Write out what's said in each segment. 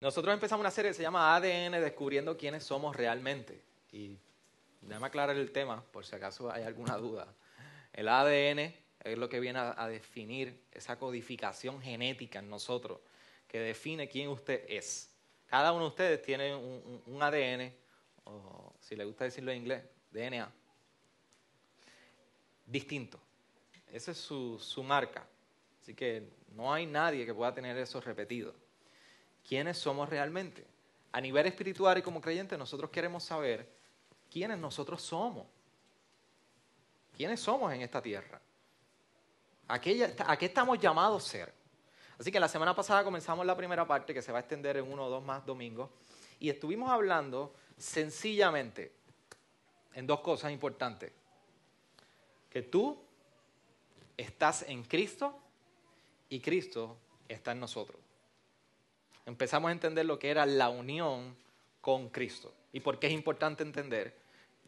Nosotros empezamos una serie que se llama ADN, descubriendo quiénes somos realmente. Y déjame aclarar el tema, por si acaso hay alguna duda. El ADN es lo que viene a, definir esa codificación genética en nosotros, que define quién usted es. Cada uno de ustedes tiene un, ADN, o si le gusta decirlo en inglés, DNA, distinto. Esa es su, su marca. Así que no hay nadie que pueda tener eso repetido quiénes somos realmente. A nivel espiritual y como creyentes, nosotros queremos saber quiénes nosotros somos. ¿Quiénes somos en esta tierra? ¿A qué, estamos llamados a ser? Así que la semana pasada comenzamos la primera parte que se va a extender en uno o dos más domingos y estuvimos hablando sencillamente en dos cosas importantes. Que tú estás en Cristo y Cristo está en nosotros empezamos a entender lo que era la unión con Cristo y por qué es importante entender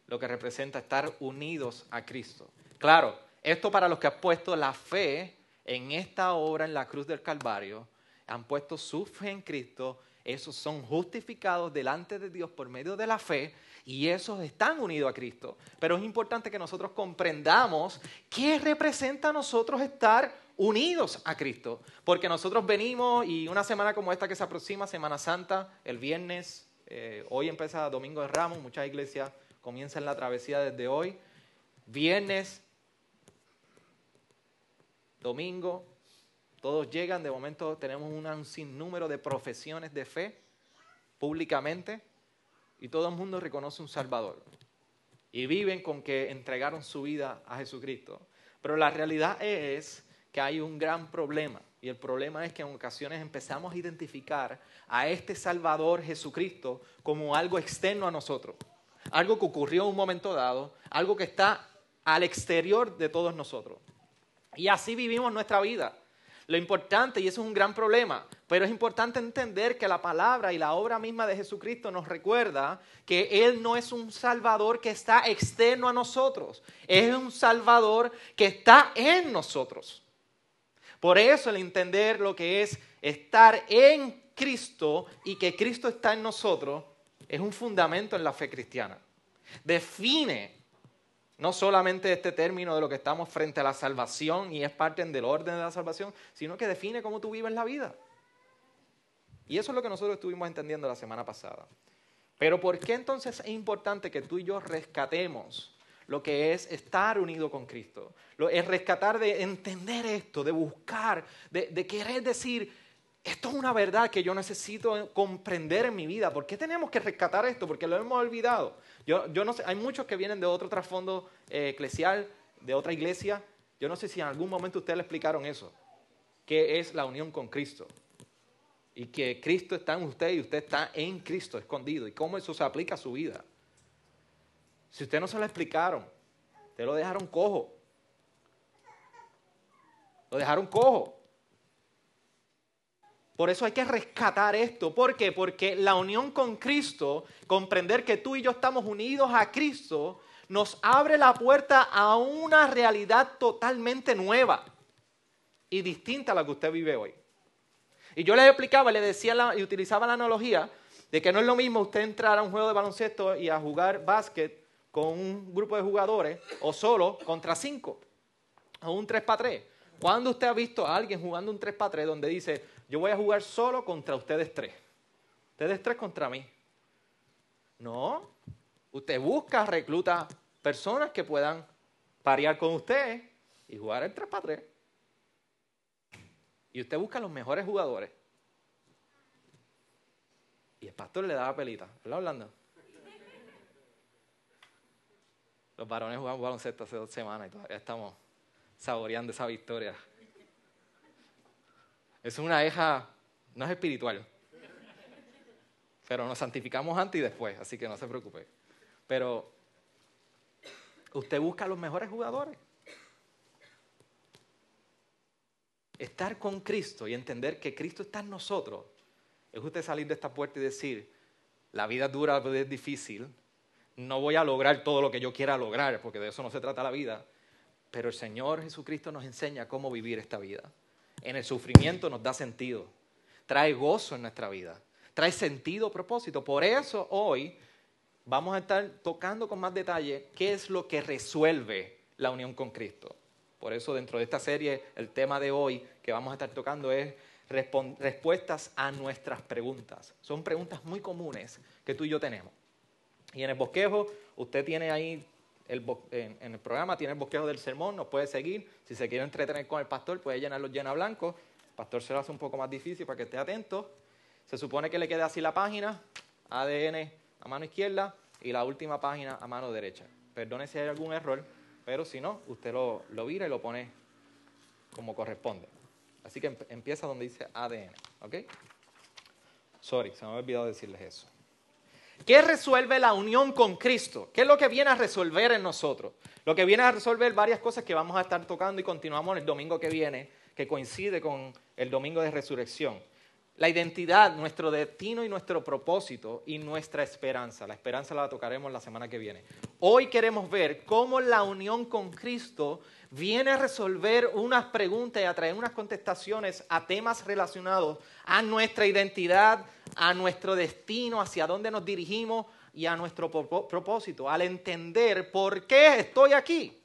lo que representa estar unidos a Cristo. Claro, esto para los que han puesto la fe en esta obra en la cruz del Calvario, han puesto su fe en Cristo, esos son justificados delante de Dios por medio de la fe y esos están unidos a Cristo. Pero es importante que nosotros comprendamos qué representa a nosotros estar unidos a Cristo. Porque nosotros venimos y una semana como esta que se aproxima, Semana Santa, el viernes, eh, hoy empieza Domingo de Ramos, muchas iglesias comienzan la travesía desde hoy. Viernes, domingo, todos llegan, de momento tenemos un sinnúmero de profesiones de fe públicamente y todo el mundo reconoce un Salvador. Y viven con que entregaron su vida a Jesucristo. Pero la realidad es que hay un gran problema. Y el problema es que en ocasiones empezamos a identificar a este Salvador Jesucristo como algo externo a nosotros. Algo que ocurrió en un momento dado, algo que está al exterior de todos nosotros. Y así vivimos nuestra vida. Lo importante, y eso es un gran problema, pero es importante entender que la palabra y la obra misma de Jesucristo nos recuerda que Él no es un Salvador que está externo a nosotros, es un Salvador que está en nosotros. Por eso el entender lo que es estar en Cristo y que Cristo está en nosotros es un fundamento en la fe cristiana. Define no solamente este término de lo que estamos frente a la salvación y es parte del orden de la salvación, sino que define cómo tú vives la vida. Y eso es lo que nosotros estuvimos entendiendo la semana pasada. Pero ¿por qué entonces es importante que tú y yo rescatemos lo que es estar unido con Cristo? Lo, es rescatar de entender esto, de buscar, de, querer decir, esto es una verdad que yo necesito comprender en mi vida. ¿Por qué tenemos que rescatar esto? Porque lo hemos olvidado. Yo, no sé, hay muchos que vienen de otro trasfondo eh, eclesial, de otra iglesia. Yo no sé si en algún momento ustedes le explicaron eso. ¿Qué es la unión con Cristo? Y que Cristo está en usted y usted está en Cristo escondido. ¿Y cómo eso se aplica a su vida? Si usted no se lo explicaron, te lo dejaron cojo. Lo dejaron cojo. Por eso hay que rescatar esto. ¿Por qué? Porque la unión con Cristo, comprender que tú y yo estamos unidos a Cristo, nos abre la puerta a una realidad totalmente nueva y distinta a la que usted vive hoy. Y yo le explicaba, le decía y utilizaba la analogía de que no es lo mismo usted entrar a un juego de baloncesto y a jugar básquet con un grupo de jugadores o solo contra cinco o un 3 para 3. ¿Cuándo usted ha visto a alguien jugando un 3 para 3 donde dice, yo voy a jugar solo contra ustedes tres. Ustedes tres contra mí. No. Usted busca, recluta personas que puedan parear con usted y jugar el 3 para 3. Y usted busca los mejores jugadores. Y el pastor le daba pelita. ¿Verdad, hablando? Los varones jugaban baloncesto hace dos semanas y todavía estamos saboreando esa victoria. Es una hija, no es espiritual, pero nos santificamos antes y después, así que no se preocupe. Pero usted busca a los mejores jugadores. Estar con Cristo y entender que Cristo está en nosotros es usted salir de esta puerta y decir, la vida dura, es difícil, no voy a lograr todo lo que yo quiera lograr, porque de eso no se trata la vida, pero el Señor Jesucristo nos enseña cómo vivir esta vida en el sufrimiento nos da sentido, trae gozo en nuestra vida, trae sentido, propósito. Por eso hoy vamos a estar tocando con más detalle qué es lo que resuelve la unión con Cristo. Por eso dentro de esta serie el tema de hoy que vamos a estar tocando es respuestas a nuestras preguntas. Son preguntas muy comunes que tú y yo tenemos. Y en el bosquejo, usted tiene ahí, el, en, el programa, tiene el bosquejo del sermón, nos puede seguir. Si se quiere entretener con el pastor, puede llenar los llena blancos. El pastor se lo hace un poco más difícil para que esté atento. Se supone que le quede así la página, ADN a mano izquierda y la última página a mano derecha. Perdone si hay algún error, pero si no, usted lo, lo vira y lo pone como corresponde. Así que empieza donde dice ADN, ¿ok? Sorry, se me había olvidado decirles eso. ¿Qué resuelve la unión con Cristo? ¿Qué es lo que viene a resolver en nosotros? Lo que viene a resolver varias cosas que vamos a estar tocando y continuamos el domingo que viene, que coincide con el domingo de resurrección. La identidad, nuestro destino y nuestro propósito y nuestra esperanza. La esperanza la tocaremos la semana que viene. Hoy queremos ver cómo la unión con Cristo viene a resolver unas preguntas y a traer unas contestaciones a temas relacionados a nuestra identidad, a nuestro destino, hacia dónde nos dirigimos y a nuestro propósito, al entender por qué estoy aquí,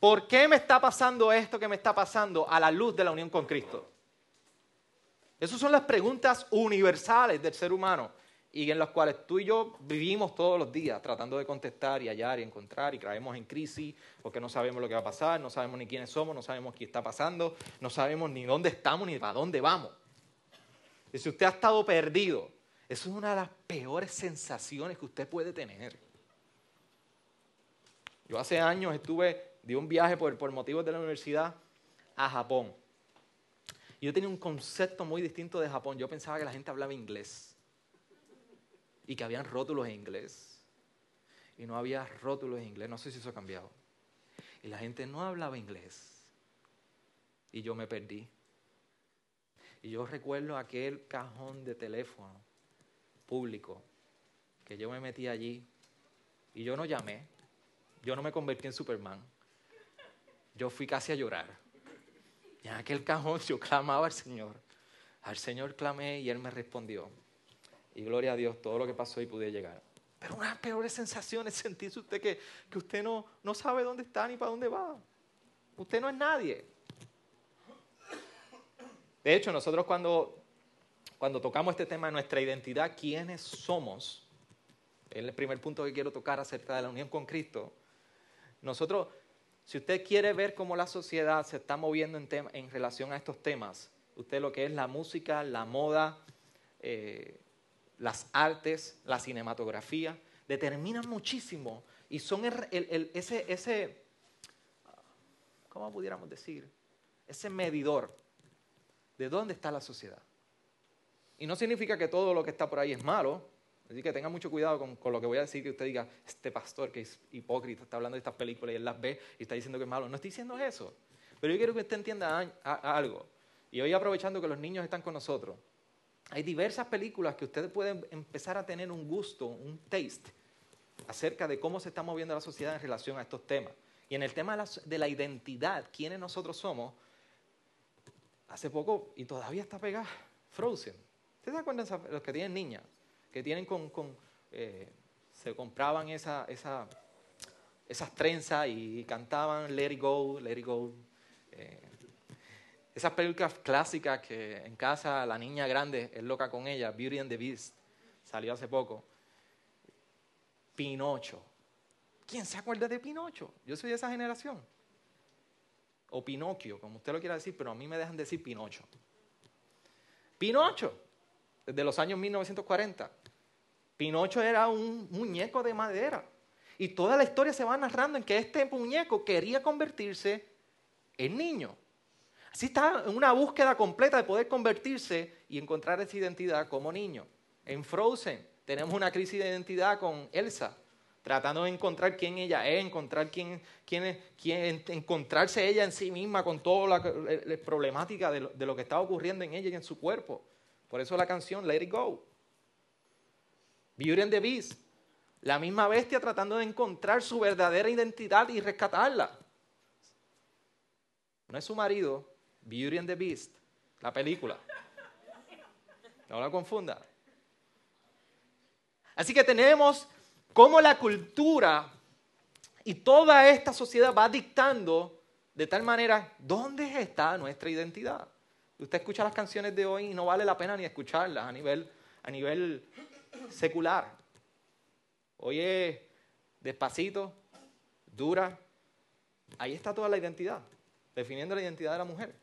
por qué me está pasando esto que me está pasando a la luz de la unión con Cristo. Esas son las preguntas universales del ser humano y en las cuales tú y yo vivimos todos los días tratando de contestar y hallar y encontrar y caemos en crisis porque no sabemos lo que va a pasar, no sabemos ni quiénes somos, no sabemos qué está pasando, no sabemos ni dónde estamos ni para dónde vamos. Y si usted ha estado perdido, eso es una de las peores sensaciones que usted puede tener. Yo hace años estuve, di un viaje por, por motivos de la universidad a Japón. Yo tenía un concepto muy distinto de Japón. Yo pensaba que la gente hablaba inglés y que habían rótulos en inglés. Y no había rótulos en inglés, no sé si eso ha cambiado. Y la gente no hablaba inglés. Y yo me perdí. Y yo recuerdo aquel cajón de teléfono público que yo me metí allí y yo no llamé. Yo no me convertí en Superman. Yo fui casi a llorar. Y en aquel cajón yo clamaba al Señor. Al Señor clamé y Él me respondió. Y gloria a Dios, todo lo que pasó y pude llegar. Pero una peor sensación es sentirse usted que, que usted no, no sabe dónde está ni para dónde va. Usted no es nadie. De hecho, nosotros cuando, cuando tocamos este tema de nuestra identidad, quiénes somos, es el primer punto que quiero tocar acerca de la unión con Cristo. Nosotros, si usted quiere ver cómo la sociedad se está moviendo en, relación a estos temas, usted lo que es la música, la moda, eh, las artes, la cinematografía, determinan muchísimo y son ese, ese, ¿cómo pudiéramos decir? Ese medidor de dónde está la sociedad. Y no significa que todo lo que está por ahí es malo, así que tenga mucho cuidado con, lo que voy a decir, que usted diga, este pastor que es hipócrita está hablando de estas películas y él las ve y está diciendo que es malo. No estoy diciendo eso, pero yo quiero que usted entienda algo. Y hoy aprovechando que los niños están con nosotros, hay diversas películas que ustedes pueden empezar a tener un gusto, un taste, acerca de cómo se está moviendo la sociedad en relación a estos temas. Y en el tema de la, identidad, quiénes nosotros somos, hace poco, y todavía está pegada, Frozen. ¿Ustedes se acuerdan los que tienen niñas? Que tienen con, eh, se compraban esa, esa, esas trenzas y cantaban Let It Go, Let It Go. Eh, esas películas clásicas que en casa la niña grande es loca con ella, Beauty and the Beast, salió hace poco. Pinocho. ¿Quién se acuerda de Pinocho? Yo soy de esa generación. O Pinocchio, como usted lo quiera decir, pero a mí me dejan decir Pinocho. Pinocho, desde los años 1940. Pinocho era un muñeco de madera. Y toda la historia se va narrando en que este muñeco quería convertirse en niño. Así está en una búsqueda completa de poder convertirse y encontrar esa identidad como niño. En Frozen tenemos una crisis de identidad con Elsa, tratando de encontrar quién ella es, encontrar quién, quién, quién encontrarse ella en sí misma con toda la, problemática de lo, de lo que está ocurriendo en ella y en su cuerpo. Por eso la canción Let It Go. Beauty and the Beast, la misma bestia tratando de encontrar su verdadera identidad y rescatarla. No es su marido, Beauty and the Beast, la película. No la confunda. Así que tenemos cómo la cultura y toda esta sociedad va dictando de tal manera dónde está nuestra identidad. Usted escucha las canciones de hoy y no vale la pena ni escucharlas a nivel, a nivel secular. Oye, despacito, dura. Ahí está toda la identidad, definiendo la identidad de la mujer.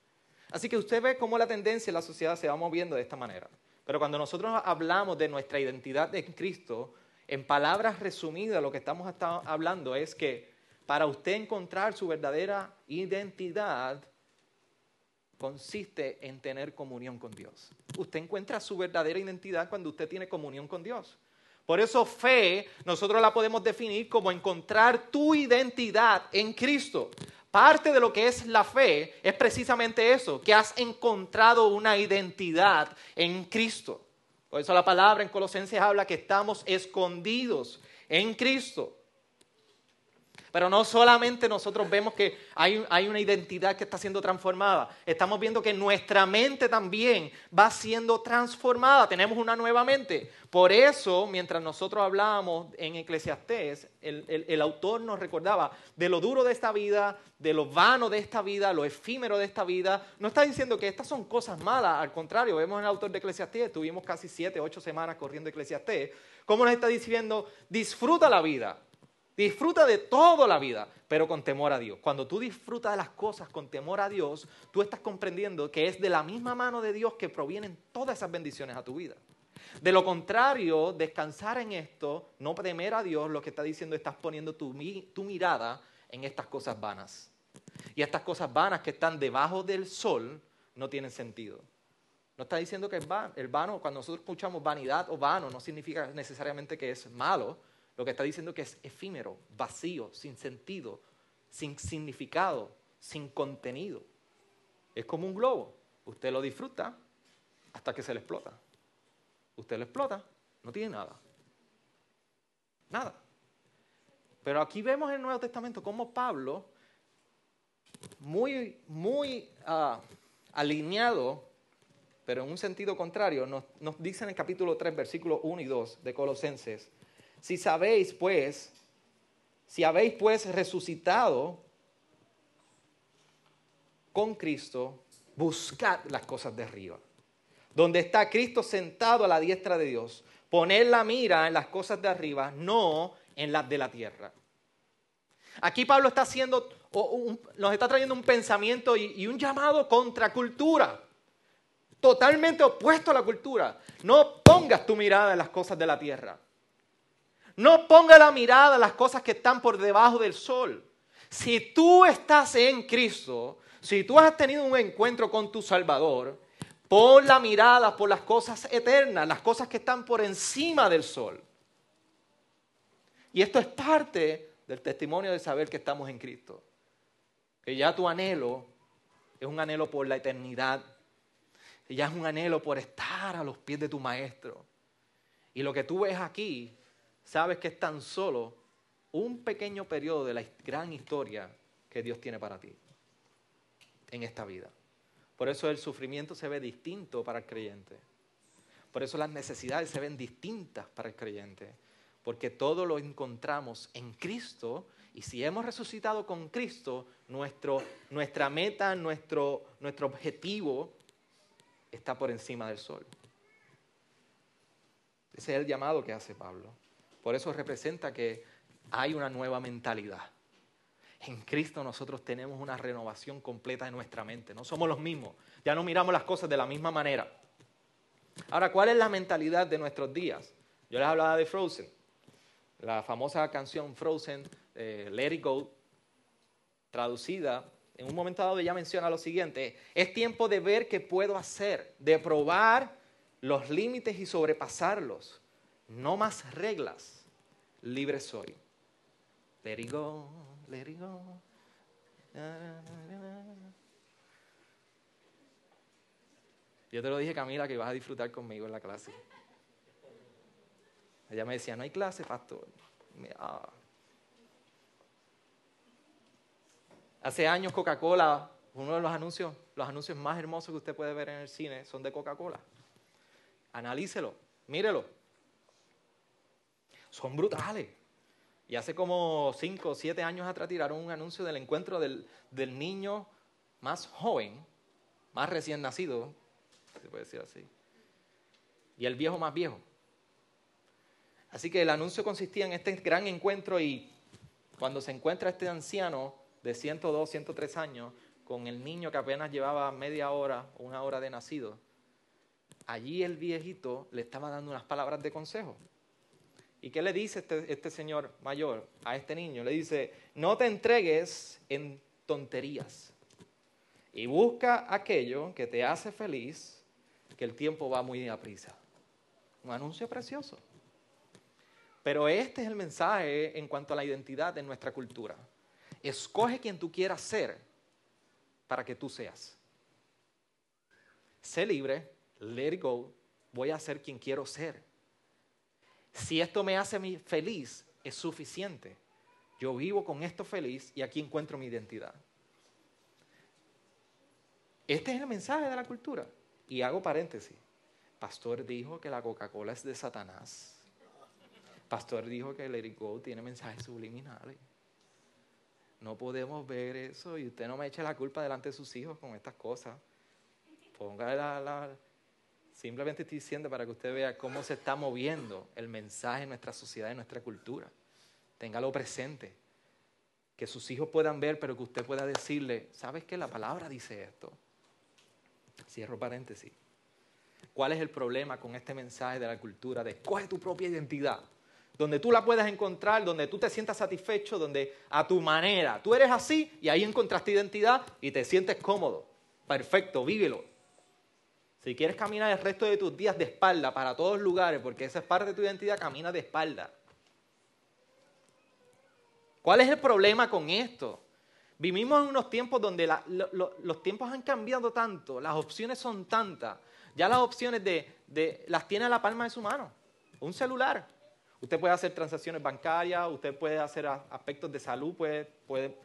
Así que usted ve cómo la tendencia en la sociedad se va moviendo de esta manera. Pero cuando nosotros hablamos de nuestra identidad en Cristo, en palabras resumidas lo que estamos hablando es que para usted encontrar su verdadera identidad consiste en tener comunión con Dios. Usted encuentra su verdadera identidad cuando usted tiene comunión con Dios. Por eso fe nosotros la podemos definir como encontrar tu identidad en Cristo. Parte de lo que es la fe es precisamente eso, que has encontrado una identidad en Cristo. Por eso la palabra en Colosenses habla que estamos escondidos en Cristo. Pero no solamente nosotros vemos que hay, una identidad que está siendo transformada, estamos viendo que nuestra mente también va siendo transformada, tenemos una nueva mente. Por eso, mientras nosotros hablábamos en Eclesiastés, el, el autor nos recordaba de lo duro de esta vida, de lo vano de esta vida, lo efímero de esta vida. No está diciendo que estas son cosas malas, al contrario, vemos en el autor de Eclesiastés, estuvimos casi siete, ocho semanas corriendo Eclesiastés, cómo nos está diciendo, disfruta la vida Disfruta de toda la vida, pero con temor a Dios. Cuando tú disfrutas de las cosas con temor a Dios, tú estás comprendiendo que es de la misma mano de Dios que provienen todas esas bendiciones a tu vida. De lo contrario, descansar en esto, no temer a Dios, lo que está diciendo estás poniendo tu, mirada en estas cosas vanas. Y estas cosas vanas que están debajo del sol no tienen sentido. No está diciendo que es el vano, cuando nosotros escuchamos vanidad o vano, no significa necesariamente que es malo, lo que está diciendo que es efímero, vacío, sin sentido, sin significado, sin contenido. Es como un globo. Usted lo disfruta hasta que se le explota. Usted lo explota, no tiene nada. Nada. Pero aquí vemos en el Nuevo Testamento cómo Pablo, muy, muy ah, alineado, pero en un sentido contrario, nos, nos dice en el capítulo 3, versículos 1 y 2 de Colosenses, si sabéis, pues, si habéis pues resucitado con Cristo, buscad las cosas de arriba. Donde está Cristo sentado a la diestra de Dios. Poned la mira en las cosas de arriba, no en las de la tierra. Aquí Pablo está haciendo, nos está trayendo un pensamiento y, un llamado contra cultura. Totalmente opuesto a la cultura. No pongas tu mirada en las cosas de la tierra. No ponga la mirada en las cosas que están por debajo del sol. Si tú estás en Cristo, si tú has tenido un encuentro con tu Salvador, pon la mirada por las cosas eternas, las cosas que están por encima del sol. Y esto es parte del testimonio de saber que estamos en Cristo. Que ya tu anhelo es un anhelo por la eternidad. Ya es un anhelo por estar a los pies de tu Maestro. Y lo que tú ves aquí sabes que es tan solo un pequeño periodo de la gran historia que Dios tiene para ti en esta vida. Por eso el sufrimiento se ve distinto para el creyente. Por eso las necesidades se ven distintas para el creyente. Porque todo lo encontramos en Cristo y si hemos resucitado con Cristo, nuestro, nuestra meta, nuestro, nuestro objetivo está por encima del sol. Ese es el llamado que hace Pablo. Por eso representa que hay una nueva mentalidad. En Cristo nosotros tenemos una renovación completa de nuestra mente. No somos los mismos. Ya no miramos las cosas de la misma manera. Ahora, ¿cuál es la mentalidad de nuestros días? Yo les hablaba de Frozen. La famosa canción Frozen, eh, Let It Go, traducida, en un momento dado ella menciona lo siguiente, es tiempo de ver qué puedo hacer, de probar los límites y sobrepasarlos no más reglas, libre soy. Let it go, let it go. Yo te lo dije, Camila, que vas a disfrutar conmigo en la clase. Ella me decía, no hay clase, pastor. Ah. Hace años Coca-Cola, uno de los anuncios, los anuncios más hermosos que usted puede ver en el cine son de Coca-Cola. Analícelo, mírelo. Son brutales. Y hace como cinco o siete años atrás tiraron un anuncio del encuentro del, del niño más joven, más recién nacido, se puede decir así, y el viejo más viejo. Así que el anuncio consistía en este gran encuentro y cuando se encuentra este anciano de 102, 103 años con el niño que apenas llevaba media hora una hora de nacido, allí el viejito le estaba dando unas palabras de consejo. ¿Y qué le dice este, este señor mayor a este niño? Le dice, no te entregues en tonterías y busca aquello que te hace feliz, que el tiempo va muy a. Un anuncio precioso. Pero este es el mensaje en cuanto a la identidad de nuestra cultura. Escoge quien tú quieras ser para que tú seas. Sé libre, let it go, voy a ser quien quiero ser. Si esto me hace feliz, es suficiente. Yo vivo con esto feliz y aquí encuentro mi identidad. Este es el mensaje de la cultura. Y hago paréntesis. Pastor dijo que la Coca-Cola es de Satanás. Pastor dijo que Let Go tiene mensajes subliminales. No podemos ver eso y usted no me eche la culpa delante de sus hijos con estas cosas. Ponga la, Simplemente estoy diciendo para que usted vea cómo se está moviendo el mensaje en nuestra sociedad, en nuestra cultura. Téngalo presente. Que sus hijos puedan ver, pero que usted pueda decirle, ¿sabes qué? La palabra dice esto. Cierro paréntesis. ¿Cuál es el problema con este mensaje de la cultura de coge tu propia identidad? donde tú la puedas encontrar, donde tú te sientas satisfecho, donde a tu manera, tú eres así y ahí encontraste identidad y te sientes cómodo. Perfecto, vívelo. Si quieres caminar el resto de tus días de espalda para todos lugares, porque esa es parte de tu identidad, camina de espalda. ¿Cuál es el problema con esto? Vivimos en unos tiempos donde los tiempos han cambiado tanto, las opciones son tantas. Ya las opciones de, las tiene a la palma de su mano. Un celular. Usted puede hacer transacciones bancarias, usted puede hacer aspectos de salud, puede, puede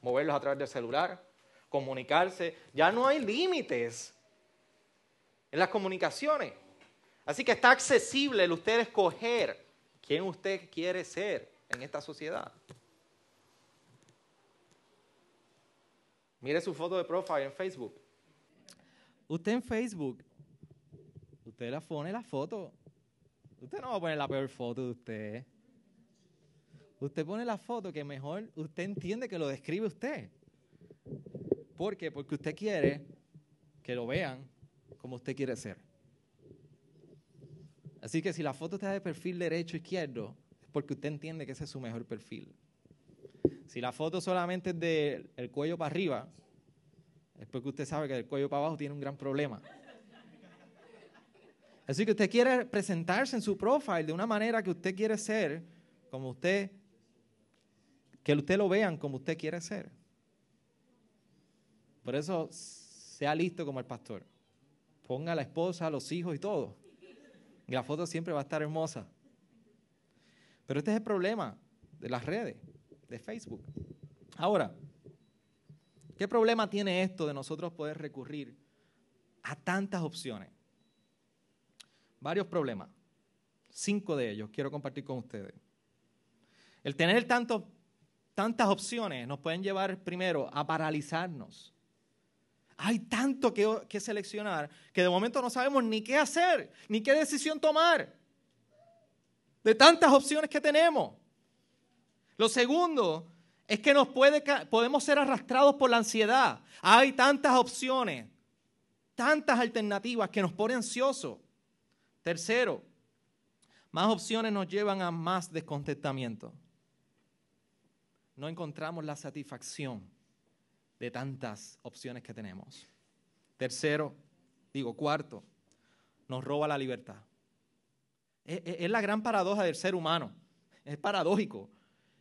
moverlos a través del celular, comunicarse. Ya no hay límites en las comunicaciones. Así que está accesible el usted escoger quién usted quiere ser en esta sociedad. Mire su foto de profile en Facebook. Usted en Facebook, usted la pone la foto Usted no va a poner la peor foto de usted. Usted pone la foto que mejor usted entiende que lo describe usted. ¿Por qué? Porque usted quiere que lo vean como usted quiere ser. Así que si la foto está de perfil derecho izquierdo, es porque usted entiende que ese es su mejor perfil. Si la foto solamente es del cuello para arriba, es porque usted sabe que el cuello para abajo tiene un gran problema. Así que usted quiere presentarse en su profile de una manera que usted quiere ser, como usted, que usted lo vean como usted quiere ser. Por eso, sea listo como el pastor. Ponga a la esposa, a los hijos y todo. Y la foto siempre va a estar hermosa. Pero este es el problema de las redes, de Facebook. Ahora, ¿qué problema tiene esto de nosotros poder recurrir a tantas opciones? varios problemas. Cinco de ellos quiero compartir con ustedes. El tener tantas opciones nos pueden llevar primero a paralizarnos. Hay tanto que, seleccionar que de momento no sabemos ni qué hacer, ni qué decisión tomar. De tantas opciones que tenemos. Lo segundo es que nos puede, podemos ser arrastrados por la ansiedad. Hay tantas opciones, tantas alternativas que nos ponen ansiosos. Tercero, más opciones nos llevan a más descontentamiento. No encontramos la satisfacción de tantas opciones que tenemos. Tercero, digo cuarto, nos roba la libertad. Es, la gran paradoja del ser humano. Es paradójico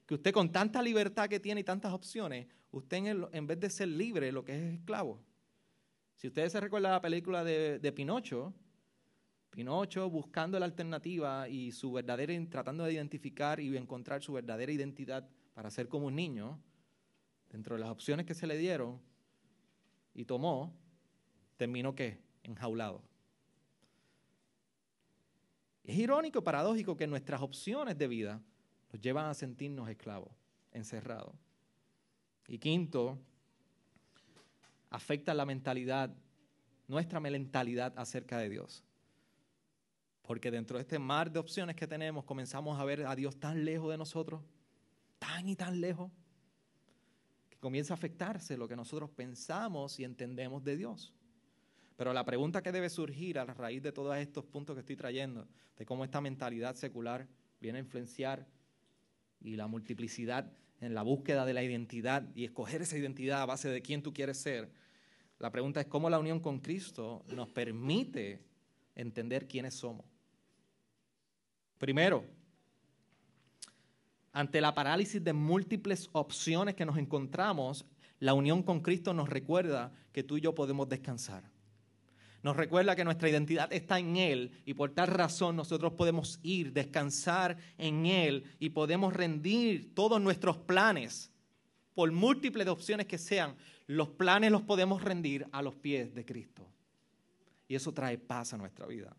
que usted con tanta libertad que tiene y tantas opciones, usted en, vez de ser libre, lo que es esclavo. Si ustedes se recuerdan la película de, de Pinocho, Pinocho buscando la alternativa y su verdadera, tratando de identificar y encontrar su verdadera identidad para ser como un niño, dentro de las opciones que se le dieron y tomó, terminó qué? Enjaulado. Es irónico y paradójico que nuestras opciones de vida nos llevan a sentirnos esclavos, encerrados. Y quinto, afecta la mentalidad, nuestra mentalidad acerca de Dios. Porque dentro de este mar de opciones que tenemos, comenzamos a ver a Dios tan lejos de nosotros, tan y tan lejos, comienza a afectarse lo que nosotros pensamos y entendemos de Dios. Pero la pregunta que debe surgir a la raíz de todos estos puntos que estoy trayendo, de cómo esta mentalidad secular viene a influenciar y la multiplicidad en la búsqueda de la identidad y escoger esa identidad a base de quién tú quieres ser, la pregunta es cómo la unión con Cristo nos permite entender quiénes somos. Primero, ante la parálisis de múltiples opciones que nos encontramos, la unión con Cristo nos recuerda que tú y yo podemos descansar. Nos recuerda que nuestra identidad está en Él y por tal razón nosotros podemos ir, descansar en Él y podemos rendir todos nuestros planes, por múltiples opciones que sean, los planes los podemos rendir a los pies de Cristo. Y eso trae paz a nuestra vida.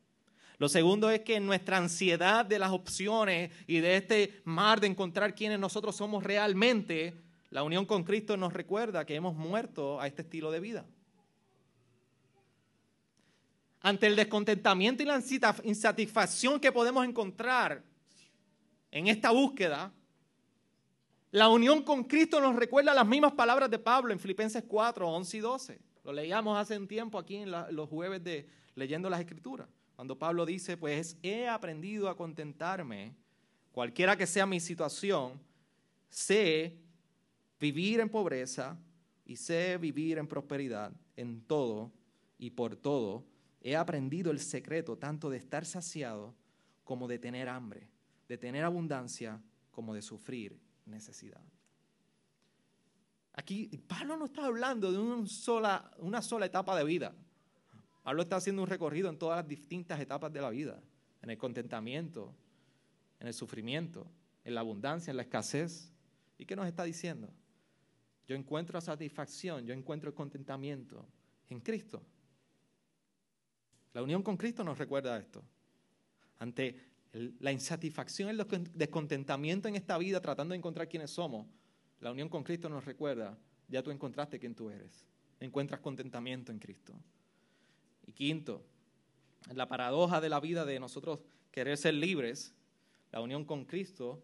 Lo segundo es que nuestra ansiedad de las opciones y de este mar de encontrar quiénes nosotros somos realmente, la unión con Cristo nos recuerda que hemos muerto a este estilo de vida. Ante el descontentamiento y la insatisfacción que podemos encontrar en esta búsqueda, la unión con Cristo nos recuerda las mismas palabras de Pablo en Filipenses 4, 11 y 12. Lo leíamos hace un tiempo aquí en los jueves de leyendo las Escrituras. Cuando Pablo dice, pues he aprendido a contentarme, cualquiera que sea mi situación, sé vivir en pobreza y sé vivir en prosperidad, en todo y por todo. He aprendido el secreto tanto de estar saciado como de tener hambre, de tener abundancia como de sufrir necesidad. Aquí Pablo no está hablando de una sola, una sola etapa de vida. Pablo está haciendo un recorrido en todas las distintas etapas de la vida, en el contentamiento, en el sufrimiento, en la abundancia, en la escasez. ¿Y qué nos está diciendo? Yo encuentro satisfacción, yo encuentro el contentamiento en Cristo. La unión con Cristo nos recuerda esto. Ante la insatisfacción, el descontentamiento en esta vida tratando de encontrar quiénes somos, la unión con Cristo nos recuerda, ya tú encontraste quién tú eres. Encuentras contentamiento en Cristo. Y quinto, la paradoja de la vida de nosotros querer ser libres, la unión con Cristo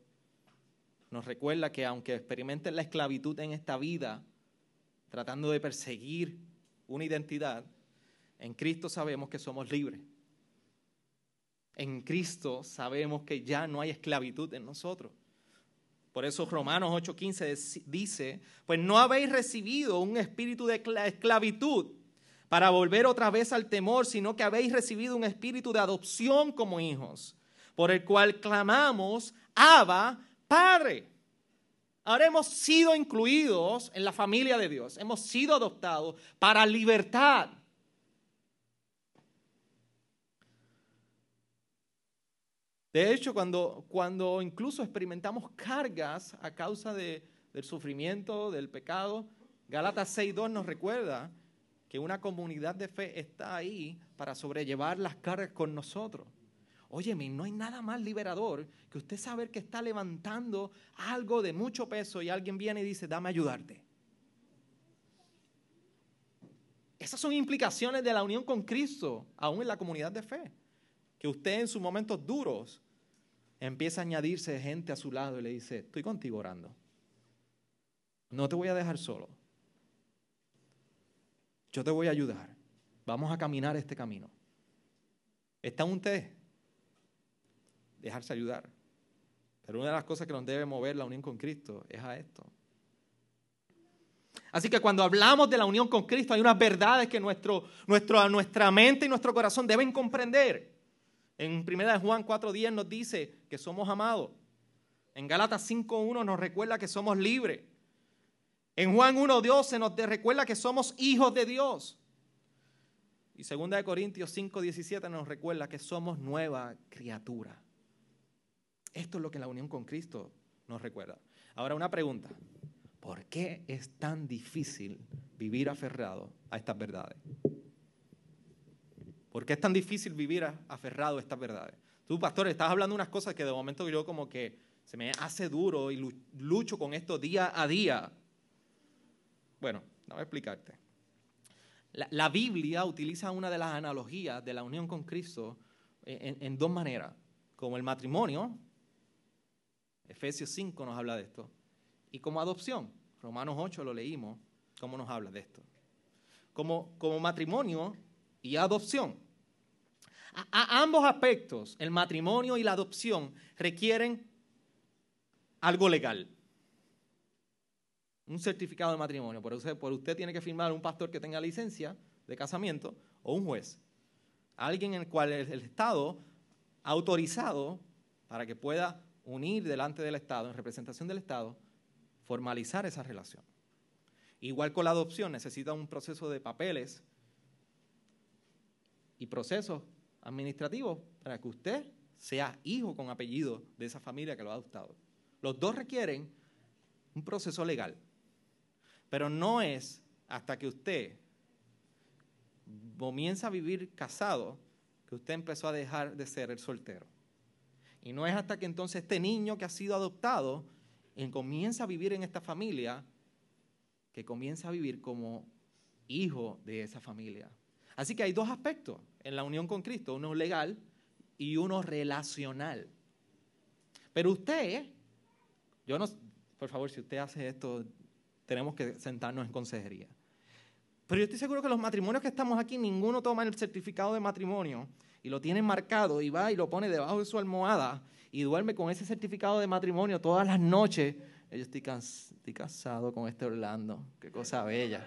nos recuerda que aunque experimenten la esclavitud en esta vida, tratando de perseguir una identidad, en Cristo sabemos que somos libres en Cristo sabemos que ya no hay esclavitud en nosotros. Por eso Romanos 8:15 dice, pues no habéis recibido un espíritu de esclavitud para volver otra vez al temor, sino que habéis recibido un espíritu de adopción como hijos, por el cual clamamos, Abba, Padre. Ahora hemos sido incluidos en la familia de Dios, hemos sido adoptados para libertad. De hecho, cuando, cuando incluso experimentamos cargas a causa de, del sufrimiento, del pecado, Gálatas 6.2 nos recuerda que una comunidad de fe está ahí para sobrellevar las cargas con nosotros. Óyeme, no hay nada más liberador que usted saber que está levantando algo de mucho peso y alguien viene y dice, dame ayudarte. Esas son implicaciones de la unión con Cristo, aún en la comunidad de fe que usted en sus momentos duros empieza a añadirse gente a su lado y le dice, estoy contigo orando. No te voy a dejar solo. Yo te voy a ayudar. Vamos a caminar este camino. Está un té. Dejarse ayudar. Pero una de las cosas que nos debe mover la unión con Cristo es a esto. Así que cuando hablamos de la unión con Cristo hay unas verdades que nuestro, nuestro, nuestra mente y nuestro corazón deben comprender. En 1 Juan 4.10 nos dice que somos amados. En Gálatas 5.1 nos recuerda que somos libres. En Juan 1.12 nos recuerda que somos hijos de Dios. Y 2 Corintios 5.17 nos recuerda que somos nueva criatura. Esto es lo que la unión con Cristo nos recuerda. Ahora una pregunta. ¿Por qué es tan difícil vivir aferrado a estas verdades? ¿Por qué es tan difícil vivir aferrado a estas verdades? Tú, pastor, estás hablando unas cosas que de momento yo como que se me hace duro y lucho con esto día a día. Bueno, a explicarte. La, Biblia utiliza una de las analogías de la unión con Cristo en, dos maneras, como el matrimonio, Efesios 5 nos habla de esto, y como adopción, Romanos 8 lo leímos, cómo nos habla de esto. Como, como matrimonio y adopción. A, ambos aspectos, el matrimonio y la adopción, requieren algo legal. Un certificado de matrimonio. Por usted, tiene que firmar un pastor que tenga licencia de casamiento o un juez. Alguien en el cual el, el Estado ha autorizado para que pueda unir delante del Estado, en representación del Estado, formalizar esa relación. Igual con la adopción, necesita un proceso de papeles y procesos administrativos para que usted sea hijo con apellido de esa familia que lo ha adoptado. Los dos requieren un proceso legal, pero no es hasta que usted comienza a vivir casado que usted empezó a dejar de ser el soltero. Y no es hasta que entonces este niño que ha sido adoptado comienza a vivir en esta familia que comienza a vivir como hijo de esa familia. Así que hay dos aspectos en la unión con Cristo, uno legal y uno relacional. Pero usted, yo no, por favor, si usted hace esto, tenemos que sentarnos en consejería. Pero yo estoy seguro que los matrimonios que estamos aquí, ninguno toma el certificado de matrimonio y lo tiene marcado y va y lo pone debajo de su almohada y duerme con ese certificado de matrimonio todas las noches. Yo estoy, estoy casado con este Orlando, qué cosa bella.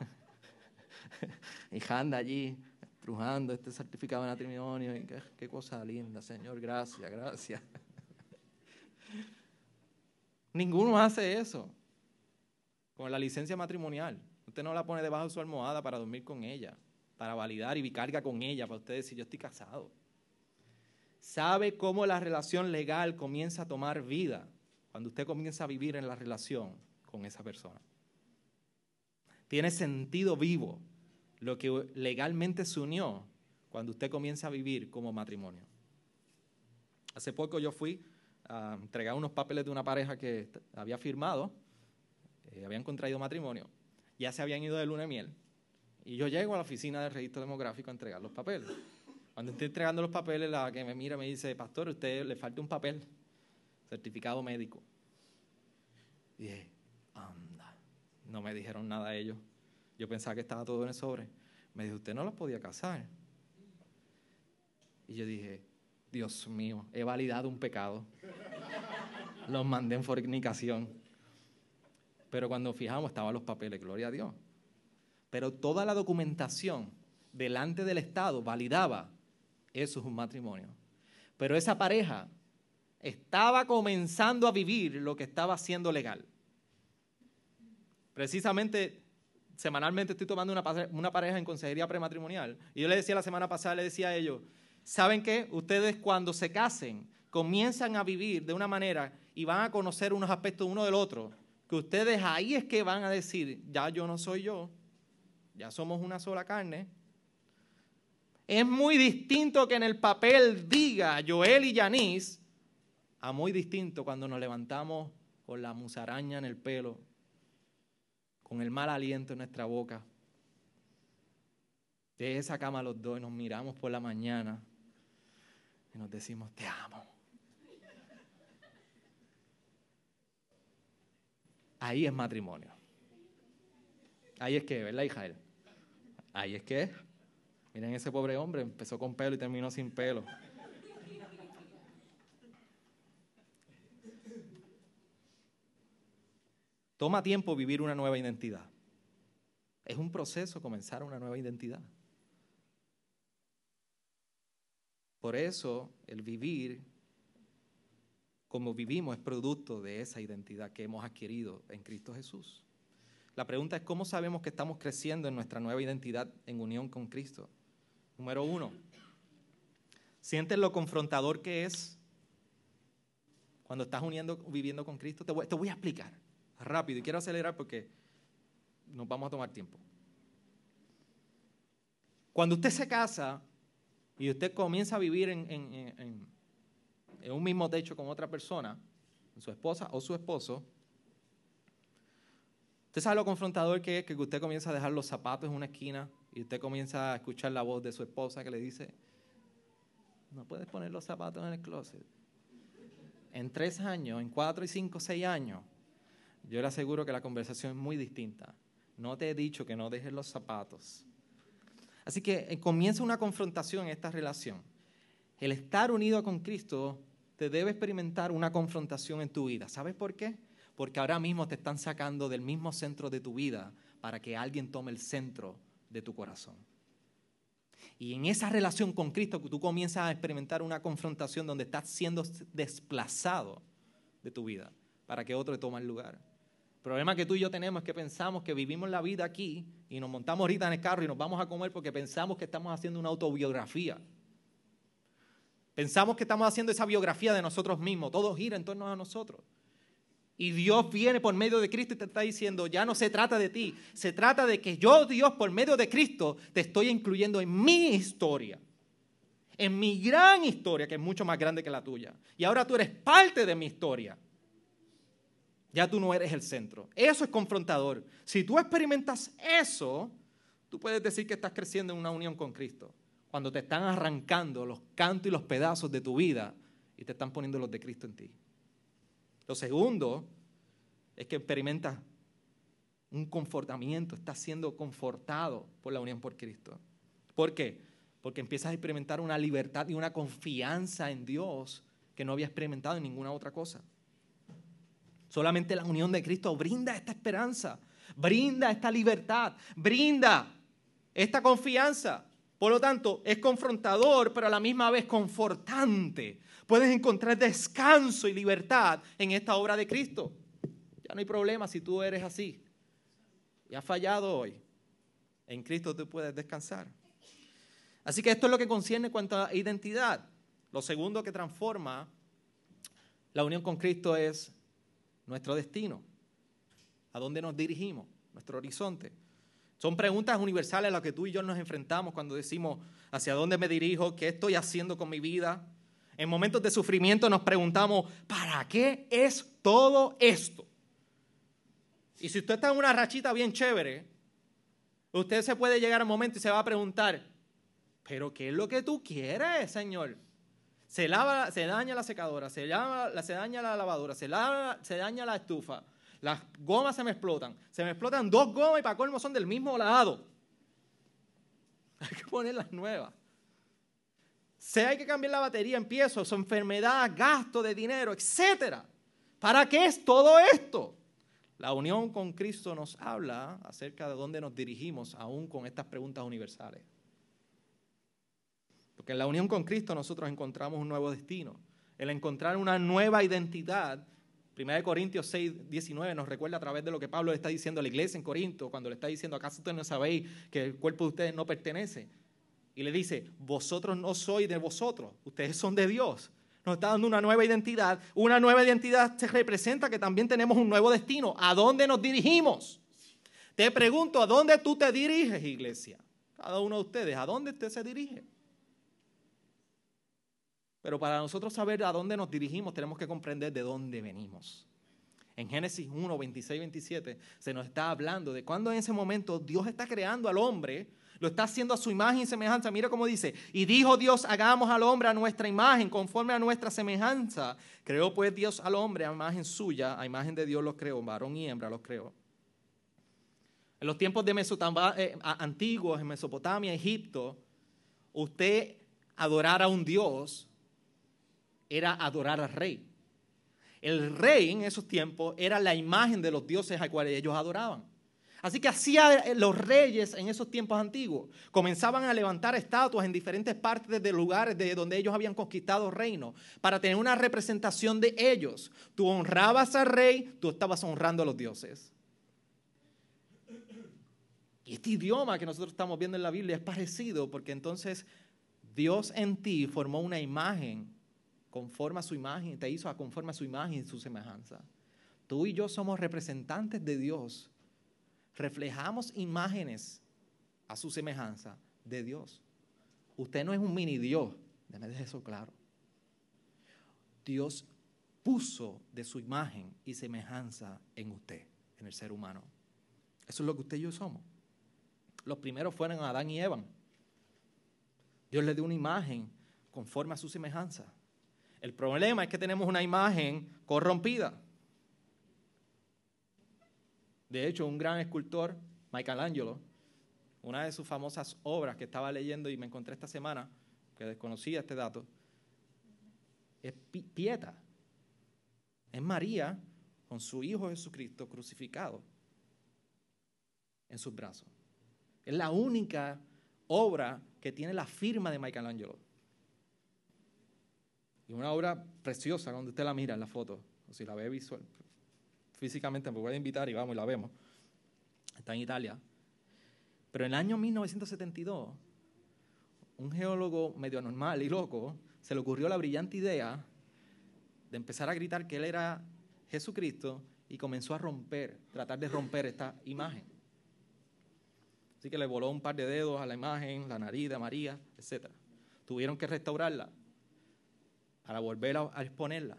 y anda allí estrujando este certificado de matrimonio. Y qué cosa linda, Señor, gracias, gracias. Ninguno hace eso con la licencia matrimonial. Usted no la pone debajo de su almohada para dormir con ella, para validar y carga con ella, para usted decir, yo estoy casado. Sabe cómo la relación legal comienza a tomar vida cuando usted comienza a vivir en la relación con esa persona. Tiene sentido vivo lo que legalmente se unió cuando usted comienza a vivir como matrimonio. Hace poco yo fui a entregar unos papeles de una pareja que había firmado, eh, habían contraído matrimonio, ya se habían ido de luna de miel. Y yo llego a la oficina del registro demográfico a entregar los papeles. Cuando estoy entregando los papeles, la que me mira me dice, pastor, a usted le falta un papel, certificado médico. Y dije, anda, no me dijeron nada ellos. Yo pensaba que estaba todo en el sobre. Me dijo, usted no los podía casar. Y yo dije, Dios mío, he validado un pecado. Los mandé en fornicación. Pero cuando fijamos estaban los papeles, gloria a Dios. Pero toda la documentación delante del Estado validaba, eso es un matrimonio. Pero esa pareja estaba comenzando a vivir lo que estaba haciendo legal. Precisamente semanalmente estoy tomando una, pareja en consejería prematrimonial. Y yo le decía la semana pasada, le decía a ellos, ¿saben qué? Ustedes cuando se casen comienzan a vivir de una manera y van a conocer unos aspectos uno del otro, que ustedes ahí es que van a decir, ya yo no soy yo, ya somos una sola carne. Es muy distinto que en el papel diga Joel y Yanis, a muy distinto cuando nos levantamos con la musaraña en el pelo con el mal aliento en nuestra boca. De esa cama los dos nos miramos por la mañana y nos decimos, te amo. Ahí es matrimonio. Ahí es que, ¿verdad, hija? Ahí es que. Miren ese pobre hombre, empezó con pelo y terminó sin pelo. Toma tiempo vivir una nueva identidad. Es un proceso comenzar una nueva identidad. Por eso el vivir como vivimos es producto de esa identidad que hemos adquirido en Cristo Jesús. La pregunta es cómo sabemos que estamos creciendo en nuestra nueva identidad en unión con Cristo. Número uno, ¿sientes lo confrontador que es cuando estás uniendo, viviendo con Cristo? te voy a explicar rápido y quiero acelerar porque nos vamos a tomar tiempo. Cuando usted se casa, y usted comienza a vivir en, en un mismo techo con otra persona, su esposa o su esposo, usted sabe lo confrontador que es que usted comienza a dejar los zapatos en una esquina y usted comienza a escuchar la voz de su esposa que le dice, no puedes poner los zapatos en el closet. En tres años, en cuatro y cinco, seis años, yo le aseguro que la conversación es muy distinta. No te he dicho que no dejes los zapatos. Así que eh, comienza una confrontación en esta relación. El estar unido con Cristo te debe experimentar una confrontación en tu vida. ¿Sabes por qué? Porque ahora mismo te están sacando del mismo centro de tu vida para que alguien tome el centro de tu corazón. Y en esa relación con Cristo tú comienzas a experimentar una confrontación donde estás siendo desplazado de tu vida para que otro tome el lugar. El problema que tú y yo tenemos es que pensamos que vivimos la vida aquí y nos montamos ahorita en el carro y nos vamos a comer porque pensamos que estamos haciendo una autobiografía. Pensamos que estamos haciendo esa biografía de nosotros mismos. Todo gira en torno a nosotros. Y Dios viene por medio de Cristo y te está diciendo, ya no se trata de ti, se trata de que yo, Dios, por medio de Cristo, te estoy incluyendo en mi historia, en mi gran historia, que es mucho más grande que la tuya. Y ahora tú eres parte de mi historia. Ya tú no eres el centro. Eso es confrontador. Si tú experimentas eso, tú puedes decir que estás creciendo en una unión con Cristo. Cuando te están arrancando los cantos y los pedazos de tu vida y te están poniendo los de Cristo en ti. Lo segundo es que experimentas un confortamiento, estás siendo confortado por la unión por Cristo. ¿Por qué? Porque empiezas a experimentar una libertad y una confianza en Dios que no había experimentado en ninguna otra cosa. Solamente la unión de Cristo brinda esta esperanza, brinda esta libertad, brinda esta confianza. Por lo tanto, es confrontador, pero a la misma vez confortante. Puedes encontrar descanso y libertad en esta obra de Cristo. Ya no hay problema si tú eres así. Y has fallado hoy. En Cristo tú puedes descansar. Así que esto es lo que concierne cuanto a identidad. Lo segundo que transforma la unión con Cristo es nuestro destino. ¿A dónde nos dirigimos? Nuestro horizonte. Son preguntas universales a las que tú y yo nos enfrentamos cuando decimos hacia dónde me dirijo, qué estoy haciendo con mi vida. En momentos de sufrimiento nos preguntamos, ¿para qué es todo esto? Y si usted está en una rachita bien chévere, usted se puede llegar al momento y se va a preguntar, ¿pero qué es lo que tú quieres, Señor? Se, lava, se daña la secadora, se, se daña la lavadora, se, se daña la estufa, las gomas se me explotan. Se me explotan dos gomas y para colmo son del mismo lado. Hay que poner las nuevas. Si hay que cambiar la batería, empiezo, su enfermedad, gasto de dinero, etc. ¿Para qué es todo esto? La unión con Cristo nos habla acerca de dónde nos dirigimos, aún con estas preguntas universales. Porque en la unión con Cristo nosotros encontramos un nuevo destino. El encontrar una nueva identidad 1 Corintios 6, 19 nos recuerda a través de lo que Pablo le está diciendo a la iglesia en Corinto, cuando le está diciendo, ¿acaso ustedes no sabéis que el cuerpo de ustedes no pertenece? Y le dice, vosotros no sois de vosotros, ustedes son de Dios. Nos está dando una nueva identidad. Una nueva identidad se representa que también tenemos un nuevo destino. ¿A dónde nos dirigimos? Te pregunto, ¿a dónde tú te diriges, iglesia? Cada uno de ustedes, ¿a dónde usted se dirige? Pero para nosotros saber a dónde nos dirigimos, tenemos que comprender de dónde venimos. En Génesis 1, 26, 27 se nos está hablando de cuando en ese momento Dios está creando al hombre, lo está haciendo a su imagen y semejanza. Mira cómo dice, y dijo Dios, hagamos al hombre a nuestra imagen, conforme a nuestra semejanza. Creó pues Dios al hombre a imagen suya, a imagen de Dios los creó, varón y hembra los creó. En los tiempos de Mesopotamia, eh, antiguos, en Mesopotamia, Egipto, usted adorar a un Dios era adorar al rey. El rey en esos tiempos era la imagen de los dioses a cuales ellos adoraban. Así que hacía los reyes en esos tiempos antiguos. Comenzaban a levantar estatuas en diferentes partes de lugares de donde ellos habían conquistado reino para tener una representación de ellos. Tú honrabas al rey, tú estabas honrando a los dioses. Y este idioma que nosotros estamos viendo en la Biblia es parecido porque entonces Dios en ti formó una imagen conforme a su imagen, te hizo a conforme a su imagen y su semejanza. Tú y yo somos representantes de Dios. Reflejamos imágenes a su semejanza de Dios. Usted no es un mini Dios. Déjeme dejar eso claro. Dios puso de su imagen y semejanza en usted, en el ser humano. Eso es lo que usted y yo somos. Los primeros fueron Adán y Eva. Dios le dio una imagen conforme a su semejanza. El problema es que tenemos una imagen corrompida. De hecho, un gran escultor, Michelangelo, una de sus famosas obras que estaba leyendo y me encontré esta semana, que desconocía este dato, es Pieta. Es María con su Hijo Jesucristo crucificado en sus brazos. Es la única obra que tiene la firma de Michelangelo. Y una obra preciosa cuando usted la mira en la foto, o si la ve visual, físicamente me puede invitar y vamos y la vemos. Está en Italia. Pero en el año 1972, un geólogo medio normal y loco se le ocurrió la brillante idea de empezar a gritar que él era Jesucristo y comenzó a romper, tratar de romper esta imagen. Así que le voló un par de dedos a la imagen, la nariz de María, etc. Tuvieron que restaurarla para volver a, exponerla.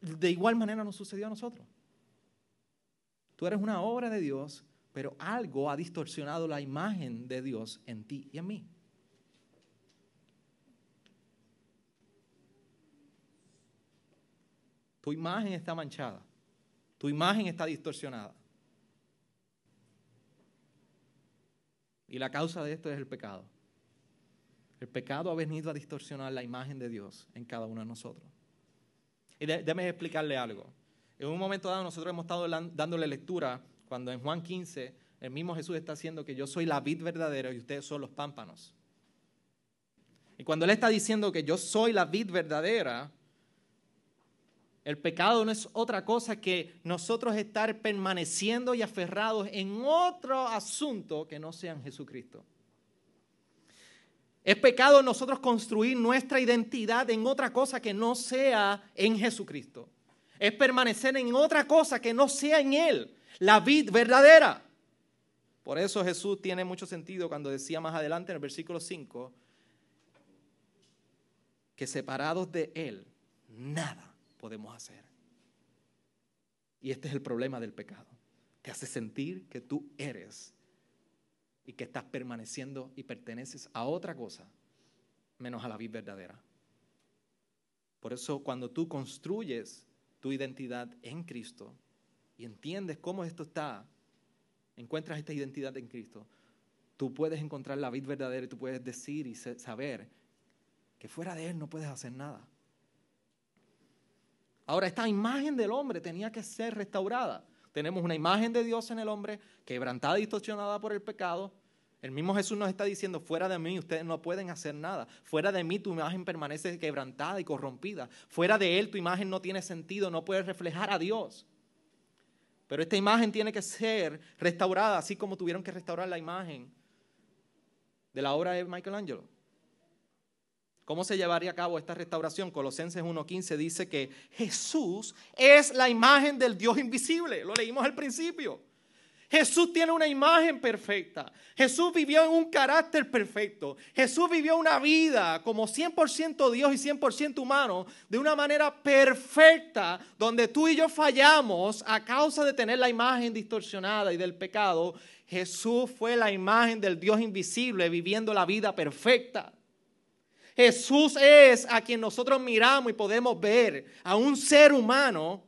De igual manera nos sucedió a nosotros. Tú eres una obra de Dios, pero algo ha distorsionado la imagen de Dios en ti y en mí. Tu imagen está manchada. Tu imagen está distorsionada. Y la causa de esto es el pecado. El pecado ha venido a distorsionar la imagen de Dios en cada uno de nosotros. Y déjeme explicarle algo. En un momento dado nosotros hemos estado dándole lectura cuando en Juan 15 el mismo Jesús está diciendo que yo soy la vid verdadera y ustedes son los pámpanos. Y cuando Él está diciendo que yo soy la vid verdadera, el pecado no es otra cosa que nosotros estar permaneciendo y aferrados en otro asunto que no sea en Jesucristo. Es pecado nosotros construir nuestra identidad en otra cosa que no sea en Jesucristo. Es permanecer en otra cosa que no sea en Él, la vid verdadera. Por eso Jesús tiene mucho sentido cuando decía más adelante en el versículo 5 que separados de Él, nada podemos hacer. Y este es el problema del pecado. Te hace sentir que tú eres y que estás permaneciendo y perteneces a otra cosa menos a la vida verdadera. Por eso cuando tú construyes tu identidad en Cristo y entiendes cómo esto está, encuentras esta identidad en Cristo, tú puedes encontrar la vida verdadera y tú puedes decir y saber que fuera de Él no puedes hacer nada. Ahora, esta imagen del hombre tenía que ser restaurada. Tenemos una imagen de Dios en el hombre, quebrantada y distorsionada por el pecado. El mismo Jesús nos está diciendo, fuera de mí ustedes no pueden hacer nada. Fuera de mí tu imagen permanece quebrantada y corrompida. Fuera de Él tu imagen no tiene sentido, no puede reflejar a Dios. Pero esta imagen tiene que ser restaurada, así como tuvieron que restaurar la imagen de la obra de Michelangelo. ¿Cómo se llevaría a cabo esta restauración? Colosenses 1.15 dice que Jesús es la imagen del Dios invisible. Lo leímos al principio. Jesús tiene una imagen perfecta. Jesús vivió en un carácter perfecto. Jesús vivió una vida como 100% Dios y 100% humano de una manera perfecta, donde tú y yo fallamos a causa de tener la imagen distorsionada y del pecado. Jesús fue la imagen del Dios invisible viviendo la vida perfecta. Jesús es a quien nosotros miramos y podemos ver, a un ser humano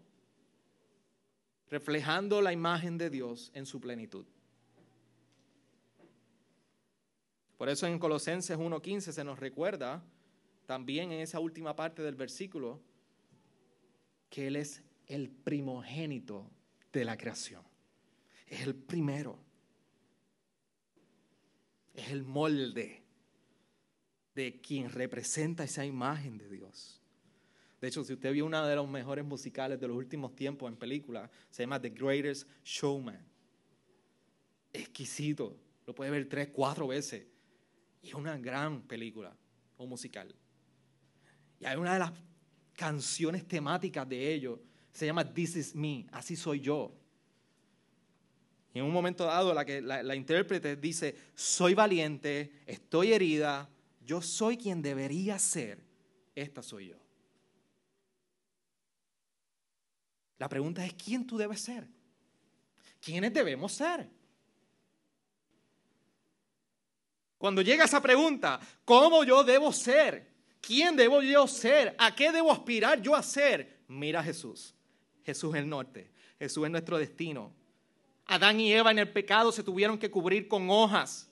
reflejando la imagen de Dios en su plenitud. Por eso en Colosenses 1.15 se nos recuerda también en esa última parte del versículo que Él es el primogénito de la creación. Es el primero. Es el molde de quien representa esa imagen de Dios. De hecho, si usted vio una de los mejores musicales de los últimos tiempos en película, se llama The Greatest Showman. Exquisito. Lo puede ver tres, cuatro veces. Y es una gran película o musical. Y hay una de las canciones temáticas de ello. Se llama This Is Me. Así soy yo. Y en un momento dado la, que, la intérprete dice, soy valiente, estoy herida, yo soy quien debería ser, esta soy yo. La pregunta es, ¿quién tú debes ser? ¿Quiénes debemos ser? Cuando llega esa pregunta, ¿cómo yo debo ser? ¿Quién debo yo ser? ¿A qué debo aspirar yo a ser? Mira a Jesús. Jesús es el norte. Jesús es nuestro destino. Adán y Eva en el pecado se tuvieron que cubrir con hojas.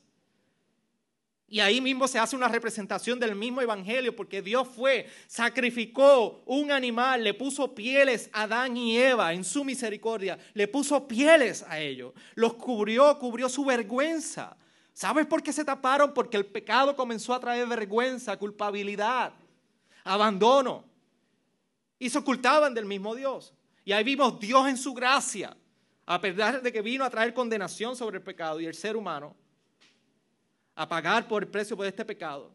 Y ahí mismo se hace una representación del mismo evangelio, porque Dios fue, sacrificó un animal, le puso pieles a Adán y Eva en su misericordia, le puso pieles a ellos, los cubrió, cubrió su vergüenza. ¿Sabes por qué se taparon? Porque el pecado comenzó a traer vergüenza, culpabilidad, abandono. Y se ocultaban del mismo Dios. Y ahí vimos Dios en su gracia, a pesar de que vino a traer condenación sobre el pecado y el ser humano, a pagar por el precio por este pecado.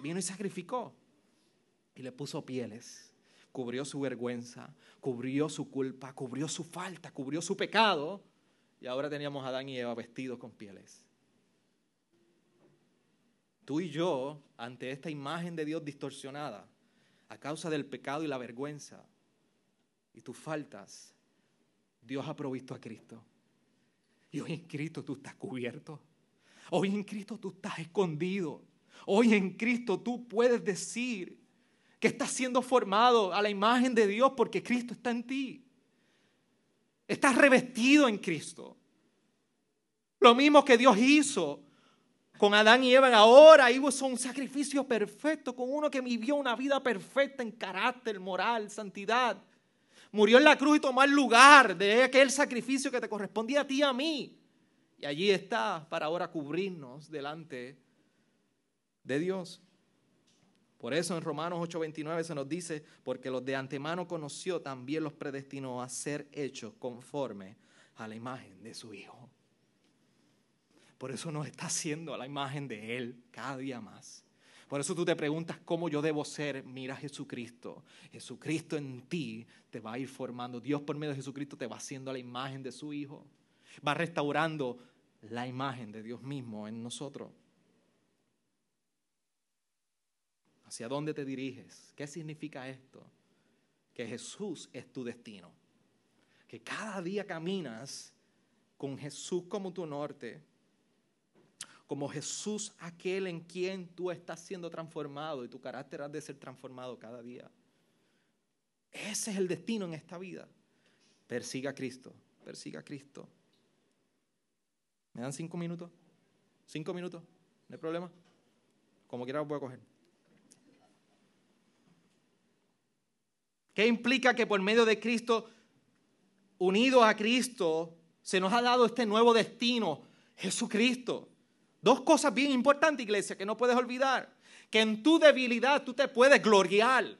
Vino y sacrificó y le puso pieles, cubrió su vergüenza, cubrió su culpa, cubrió su falta, cubrió su pecado. Y ahora teníamos a Adán y Eva vestidos con pieles. Tú y yo, ante esta imagen de Dios distorsionada, a causa del pecado y la vergüenza, y tus faltas, Dios ha provisto a Cristo. Y hoy en Cristo tú estás cubierto. Hoy en Cristo tú estás escondido. Hoy en Cristo tú puedes decir que estás siendo formado a la imagen de Dios porque Cristo está en ti. Estás revestido en Cristo. Lo mismo que Dios hizo con Adán y Eva. Ahora hizo un sacrificio perfecto con uno que vivió una vida perfecta en carácter, moral, santidad. Murió en la cruz y tomó el lugar de aquel sacrificio que te correspondía a ti y a mí. Y allí está para ahora cubrirnos delante de Dios. Por eso en Romanos 8:29 se nos dice, porque los de antemano conoció, también los predestinó a ser hechos conforme a la imagen de su Hijo. Por eso nos está haciendo a la imagen de Él cada día más. Por eso tú te preguntas cómo yo debo ser. Mira a Jesucristo. Jesucristo en ti te va a ir formando. Dios por medio de Jesucristo te va haciendo a la imagen de su Hijo. Va restaurando la imagen de Dios mismo en nosotros. ¿Hacia dónde te diriges? ¿Qué significa esto? Que Jesús es tu destino. Que cada día caminas con Jesús como tu norte como Jesús aquel en quien tú estás siendo transformado y tu carácter ha de ser transformado cada día. Ese es el destino en esta vida. Persiga a Cristo, persiga a Cristo. ¿Me dan cinco minutos? ¿Cinco minutos? ¿No hay problema? Como quiera los voy a coger. ¿Qué implica que por medio de Cristo, unidos a Cristo, se nos ha dado este nuevo destino, Jesucristo? Dos cosas bien importantes, iglesia, que no puedes olvidar. Que en tu debilidad tú te puedes gloriar.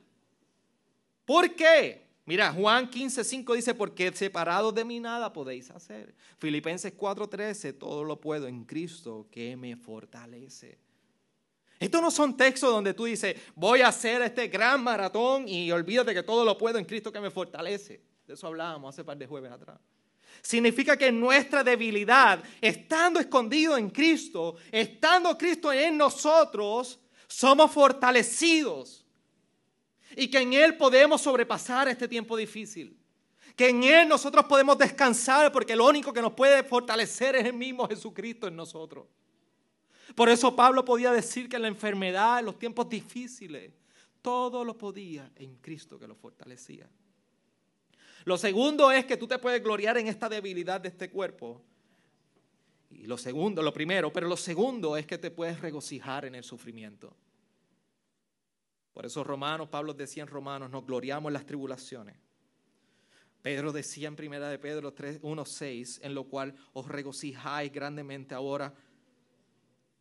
¿Por qué? Mira, Juan 15, 5 dice, porque separados de mí nada podéis hacer. Filipenses 4, 13, todo lo puedo en Cristo que me fortalece. Estos no son textos donde tú dices, voy a hacer este gran maratón y olvídate que todo lo puedo en Cristo que me fortalece. De eso hablábamos hace par de jueves atrás. Significa que nuestra debilidad, estando escondido en Cristo, estando Cristo en nosotros, somos fortalecidos. Y que en Él podemos sobrepasar este tiempo difícil. Que en Él nosotros podemos descansar porque lo único que nos puede fortalecer es el mismo Jesucristo en nosotros. Por eso Pablo podía decir que en la enfermedad, en los tiempos difíciles, todo lo podía en Cristo que lo fortalecía. Lo segundo es que tú te puedes gloriar en esta debilidad de este cuerpo. Y lo segundo, lo primero, pero lo segundo es que te puedes regocijar en el sufrimiento. Por eso Romanos, Pablo decía en Romanos, nos gloriamos en las tribulaciones. Pedro decía en primera de Pedro 3, 1, 6, en lo cual os regocijáis grandemente ahora,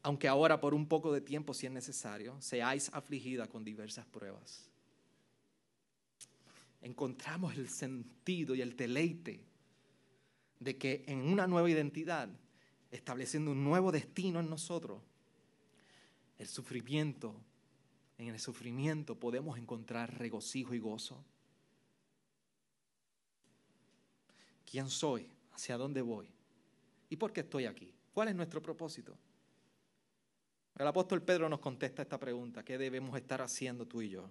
aunque ahora por un poco de tiempo si es necesario, seáis afligida con diversas pruebas encontramos el sentido y el deleite de que en una nueva identidad, estableciendo un nuevo destino en nosotros, el sufrimiento, en el sufrimiento podemos encontrar regocijo y gozo. ¿Quién soy? ¿Hacia dónde voy? ¿Y por qué estoy aquí? ¿Cuál es nuestro propósito? El apóstol Pedro nos contesta esta pregunta, ¿qué debemos estar haciendo tú y yo?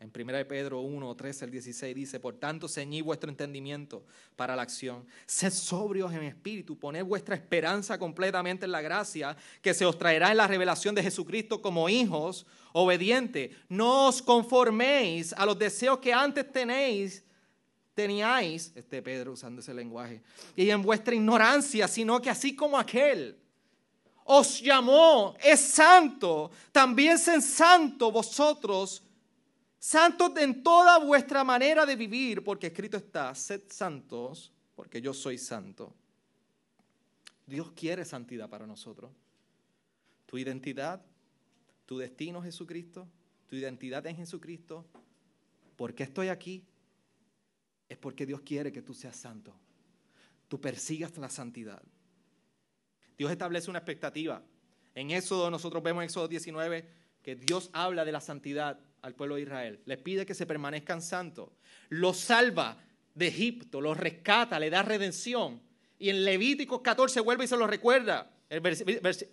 En 1 de Pedro 1, 13 al 16 dice, por tanto, ceñid vuestro entendimiento para la acción. Sed sobrios en espíritu, poned vuestra esperanza completamente en la gracia que se os traerá en la revelación de Jesucristo como hijos obedientes. No os conforméis a los deseos que antes tenéis, teníais, este Pedro usando ese lenguaje, y en vuestra ignorancia, sino que así como aquel os llamó, es santo, también sed santo vosotros santos en toda vuestra manera de vivir, porque escrito está, sed santos, porque yo soy santo. Dios quiere santidad para nosotros. Tu identidad, tu destino Jesucristo, tu identidad en Jesucristo. ¿Por qué estoy aquí? Es porque Dios quiere que tú seas santo. Tú persigas la santidad. Dios establece una expectativa. En Éxodo, nosotros vemos en Éxodo 19 que Dios habla de la santidad al pueblo de Israel. Les pide que se permanezcan santos. Los salva de Egipto, los rescata, le da redención. Y en Levítico 14 vuelve y se lo recuerda.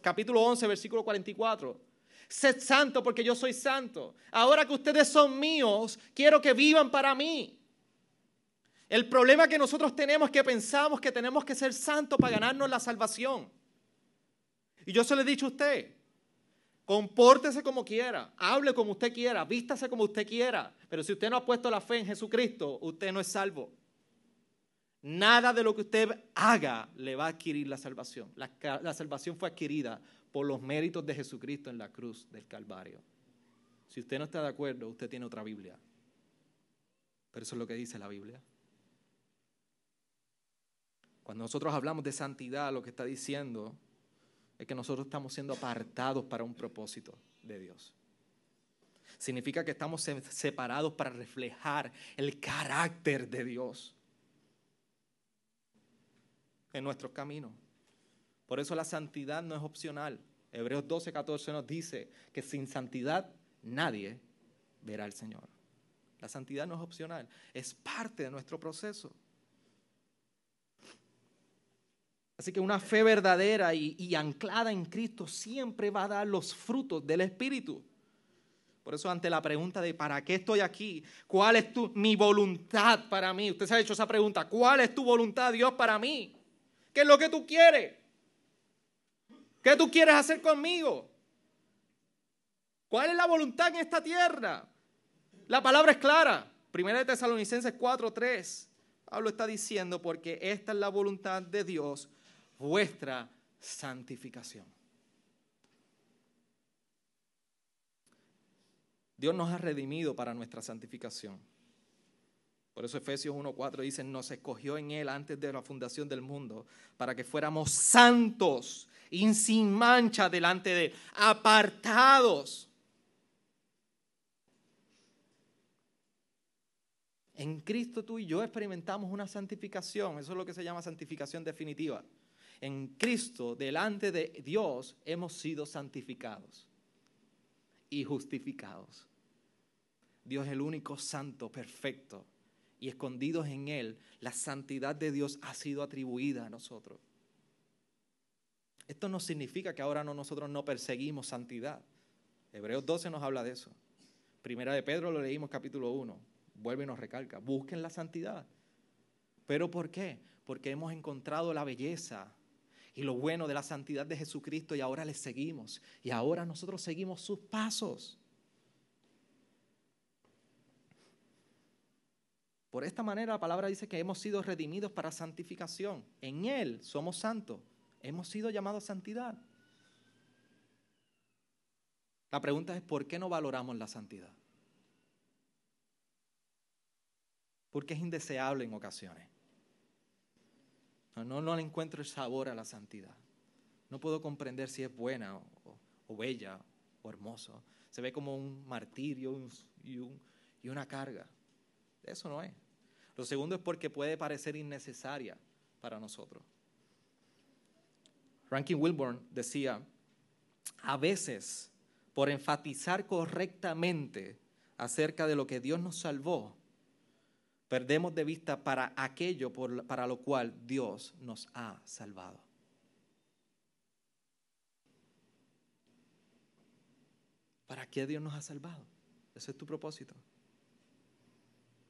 Capítulo 11, versículo 44. Sed santo porque yo soy santo. Ahora que ustedes son míos, quiero que vivan para mí. El problema que nosotros tenemos es que pensamos que tenemos que ser santos para ganarnos la salvación. Y yo se lo he dicho a usted, Compórtese como quiera, hable como usted quiera, vístase como usted quiera. Pero si usted no ha puesto la fe en Jesucristo, usted no es salvo. Nada de lo que usted haga le va a adquirir la salvación. La, la, salvación fue adquirida por los méritos de Jesucristo en la cruz del Calvario. Si usted no está de acuerdo, usted tiene otra Biblia. Pero eso es lo que dice la Biblia. Cuando nosotros hablamos de santidad, lo que está diciendo es que nosotros estamos siendo apartados para un propósito de Dios. Significa que estamos separados para reflejar el carácter de Dios en nuestros caminos. Por eso la santidad no es opcional. Hebreos 12, 14 nos dice que sin santidad nadie verá al Señor. La santidad no es opcional, es parte de nuestro proceso. Así que una fe verdadera y, anclada en Cristo siempre va a dar los frutos del Espíritu. Por eso ante la pregunta de ¿para qué estoy aquí? ¿Cuál es tu, mi voluntad para mí? Usted se ha hecho esa pregunta. ¿Cuál es tu voluntad, Dios, para mí? ¿Qué es lo que tú quieres? ¿Qué tú quieres hacer conmigo? ¿Cuál es la voluntad en esta tierra? La palabra es clara. Primera de Tesalonicenses 4:3. Pablo está diciendo porque esta es la voluntad de Dios vuestra santificación. Dios nos ha redimido para nuestra santificación. Por eso Efesios 1.4 dice, nos escogió en Él antes de la fundación del mundo para que fuéramos santos y sin mancha delante de Él, apartados. En Cristo tú y yo experimentamos una santificación, eso es lo que se llama santificación definitiva en Cristo, delante de Dios, hemos sido santificados y justificados. Dios es el único santo, perfecto, y escondidos en Él, la santidad de Dios ha sido atribuida a nosotros. Esto no significa que ahora no, nosotros no perseguimos santidad. Hebreos 12 nos habla de eso. Primera de Pedro lo leímos capítulo 1. Vuelve y nos recalca. Busquen la santidad. ¿Pero por qué? Porque hemos encontrado la belleza y lo bueno de la santidad de Jesucristo y ahora le seguimos. Y ahora nosotros seguimos sus pasos. Por esta manera la palabra dice que hemos sido redimidos para santificación. En Él somos santos. Hemos sido llamados a santidad. La pregunta es, ¿por qué no valoramos la santidad? Porque es indeseable en ocasiones. No, no, le encuentro el sabor a la santidad. No puedo comprender si es buena o, bella o hermoso. Se ve como un martirio y, y una carga. Eso no es. Lo segundo es porque puede parecer innecesaria para nosotros. Rankin Wilburn decía, a veces, por enfatizar correctamente acerca de lo que Dios nos salvó, perdemos de vista para aquello para lo cual Dios nos ha salvado. ¿Para qué Dios nos ha salvado? Ese es tu propósito.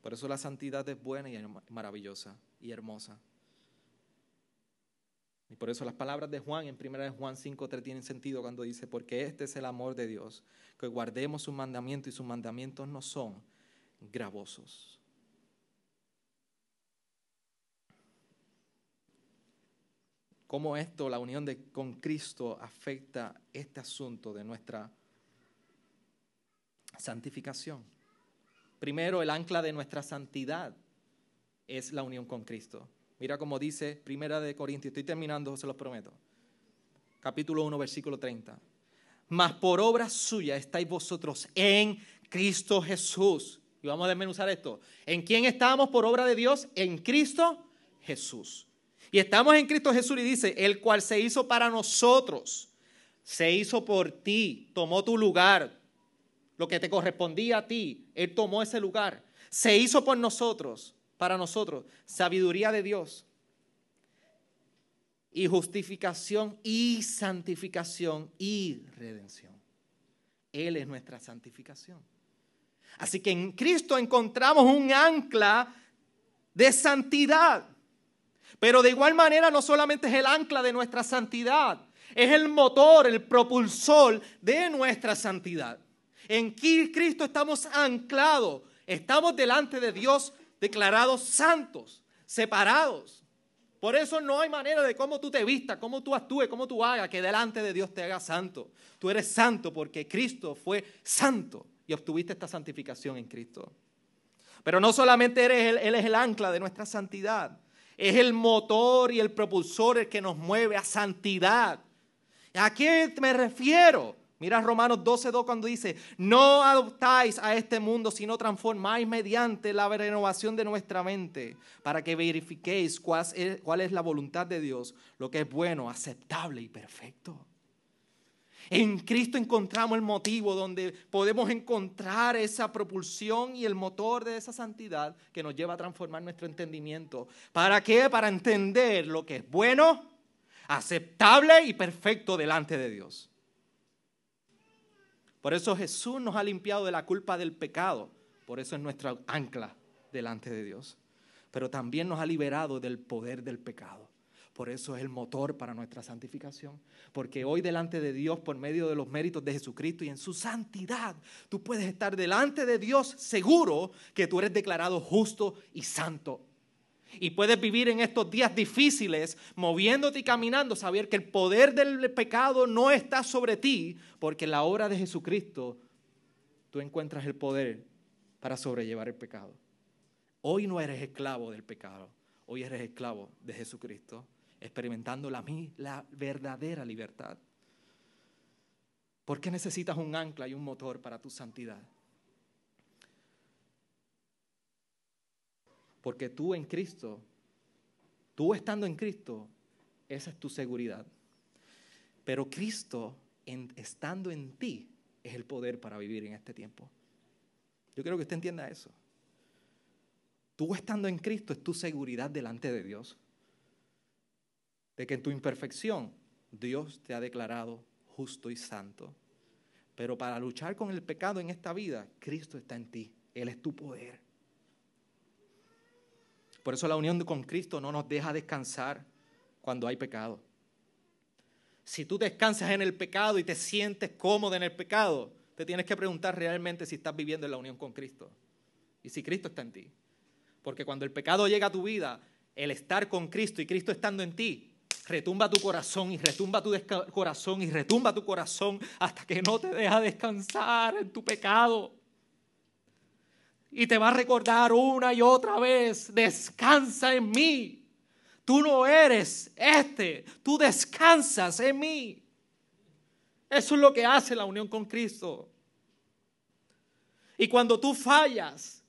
Por eso la santidad es buena y maravillosa y hermosa. Y por eso las palabras de Juan en 1 de Juan 5.3 tienen sentido cuando dice, porque este es el amor de Dios, que guardemos sus mandamientos y sus mandamientos no son gravosos. ¿Cómo esto, la unión de, con Cristo, afecta este asunto de nuestra santificación? Primero, el ancla de nuestra santidad es la unión con Cristo. Mira cómo dice Primera de Corintios, estoy terminando, se los prometo. Capítulo 1, versículo 30. Mas por obra suya estáis vosotros en Cristo Jesús. Y vamos a desmenuzar esto. ¿En quién estamos por obra de Dios? En Cristo Jesús. Y estamos en Cristo Jesús y dice, el cual se hizo para nosotros, se hizo por ti, tomó tu lugar, lo que te correspondía a ti, Él tomó ese lugar, se hizo por nosotros, para nosotros, sabiduría de Dios y justificación y santificación y redención. Él es nuestra santificación. Así que en Cristo encontramos un ancla de santidad. Pero de igual manera no solamente es el ancla de nuestra santidad, es el motor, el propulsor de nuestra santidad. En Cristo estamos anclados, estamos delante de Dios declarados santos, separados. Por eso no hay manera de cómo tú te vistas, cómo tú actúes, cómo tú hagas, que delante de Dios te haga santo. Tú eres santo porque Cristo fue santo y obtuviste esta santificación en Cristo. Pero no solamente eres él es el ancla de nuestra santidad, es el motor y el propulsor el que nos mueve a santidad. ¿A qué me refiero? Mira Romanos 12.2 cuando dice, no adoptáis a este mundo, sino transformáis mediante la renovación de nuestra mente, para que verifiquéis cuál es, cuál es la voluntad de Dios, lo que es bueno, aceptable y perfecto. En Cristo encontramos el motivo donde podemos encontrar esa propulsión y el motor de esa santidad que nos lleva a transformar nuestro entendimiento. ¿Para qué? Para entender lo que es bueno, aceptable y perfecto delante de Dios. Por eso Jesús nos ha limpiado de la culpa del pecado. Por eso es nuestra ancla delante de Dios. Pero también nos ha liberado del poder del pecado. Por eso es el motor para nuestra santificación. Porque hoy delante de Dios, por medio de los méritos de Jesucristo y en su santidad, tú puedes estar delante de Dios seguro que tú eres declarado justo y santo. Y puedes vivir en estos días difíciles, moviéndote y caminando, saber que el poder del pecado no está sobre ti, porque en la obra de Jesucristo tú encuentras el poder para sobrellevar el pecado. Hoy no eres esclavo del pecado, hoy eres esclavo de Jesucristo, experimentando la, la verdadera libertad. ¿Por qué necesitas un ancla y un motor para tu santidad? Porque tú en Cristo, tú estando en Cristo, esa es tu seguridad. Pero Cristo, en, estando en ti, es el poder para vivir en este tiempo. Yo quiero que usted entienda eso. Tú estando en Cristo es tu seguridad delante de Dios. De que en tu imperfección Dios te ha declarado justo y santo. Pero para luchar con el pecado en esta vida, Cristo está en ti. Él es tu poder. Por eso la unión con Cristo no nos deja descansar cuando hay pecado. Si tú descansas en el pecado y te sientes cómodo en el pecado, te tienes que preguntar realmente si estás viviendo en la unión con Cristo y si Cristo está en ti. Porque cuando el pecado llega a tu vida, el estar con Cristo y Cristo estando en ti, retumba tu corazón y retumba tu corazón y retumba tu corazón hasta que no te deja descansar en tu pecado. Y te va a recordar una y otra vez, descansa en mí. Tú no eres este, tú descansas en mí. Eso es lo que hace la unión con Cristo. Y cuando tú fallas,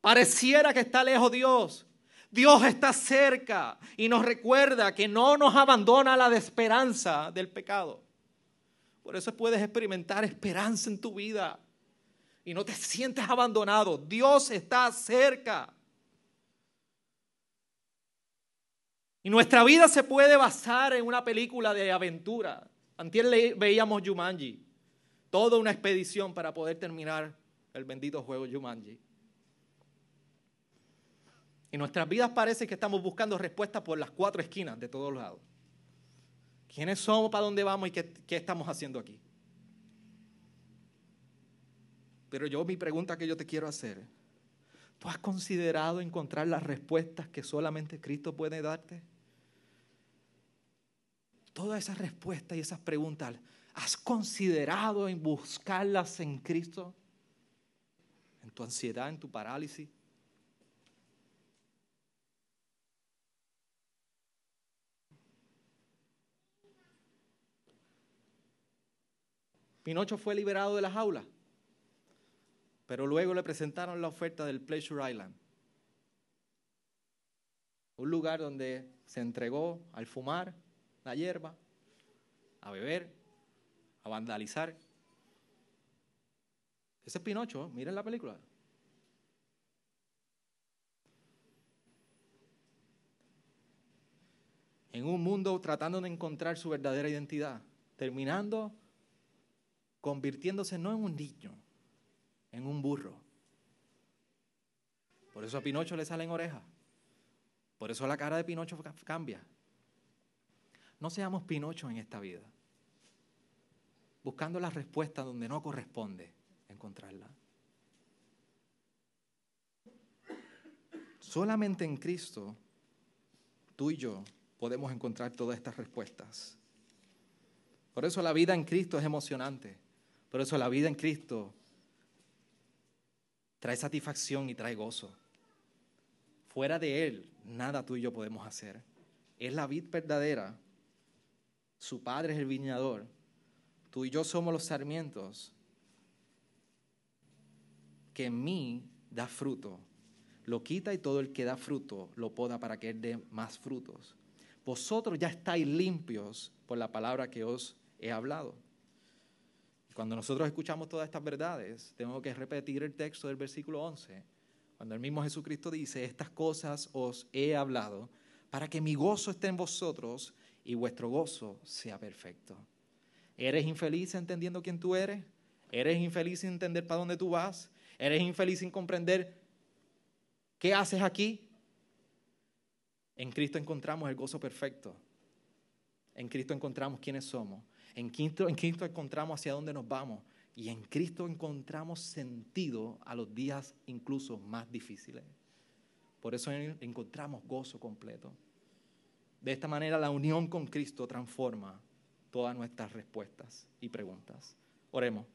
pareciera que está lejos Dios. Dios está cerca y nos recuerda que no nos abandona la de esperanza del pecado. Por eso puedes experimentar esperanza en tu vida y no te sientes abandonado. Dios está cerca. Y nuestra vida se puede basar en una película de aventura. Antier veíamos Jumanji, toda una expedición para poder terminar el bendito juego Jumanji. Y nuestras vidas parece que estamos buscando respuestas por las cuatro esquinas de todos lados. ¿Quiénes somos? ¿Para dónde vamos? ¿Y qué, qué estamos haciendo aquí? Pero yo mi pregunta que yo te quiero hacer, ¿tú has considerado encontrar las respuestas que solamente Cristo puede darte? Todas esas respuestas y esas preguntas, ¿has considerado en buscarlas en Cristo? ¿En tu ansiedad, en tu parálisis? Pinocho fue liberado de la jaula, pero luego le presentaron la oferta del Pleasure Island, un lugar donde se entregó al fumar, la hierba, a beber, a vandalizar. Ese es Pinocho, miren la película. En un mundo tratando de encontrar su verdadera identidad, terminando convirtiéndose no en un niño, en un burro. Por eso a Pinocho le salen orejas. Por eso la cara de Pinocho cambia. No seamos Pinocho en esta vida, buscando la respuesta donde no corresponde encontrarla. Solamente en Cristo, tú y yo podemos encontrar todas estas respuestas. Por eso la vida en Cristo es emocionante. Por eso la vida en Cristo trae satisfacción y trae gozo. Fuera de Él, nada tú y yo podemos hacer. Es la vida verdadera su padre es el viñador, tú y yo somos los sarmientos, que en mí da fruto. Lo quita y todo el que da fruto lo poda para que él dé más frutos. Vosotros ya estáis limpios por la palabra que os he hablado. Cuando nosotros escuchamos todas estas verdades, tengo que repetir el texto del versículo 11, cuando el mismo Jesucristo dice, estas cosas os he hablado para que mi gozo esté en vosotros y vuestro gozo sea perfecto. ¿Eres infeliz entendiendo quién tú eres? ¿Eres infeliz sin entender para dónde tú vas? ¿Eres infeliz sin comprender qué haces aquí? En Cristo encontramos el gozo perfecto. En Cristo encontramos quiénes somos. En Cristo, en Cristo encontramos hacia dónde nos vamos. Y en Cristo encontramos sentido a los días incluso más difíciles. Por eso encontramos gozo completo. De esta manera la unión con Cristo transforma todas nuestras respuestas y preguntas. Oremos.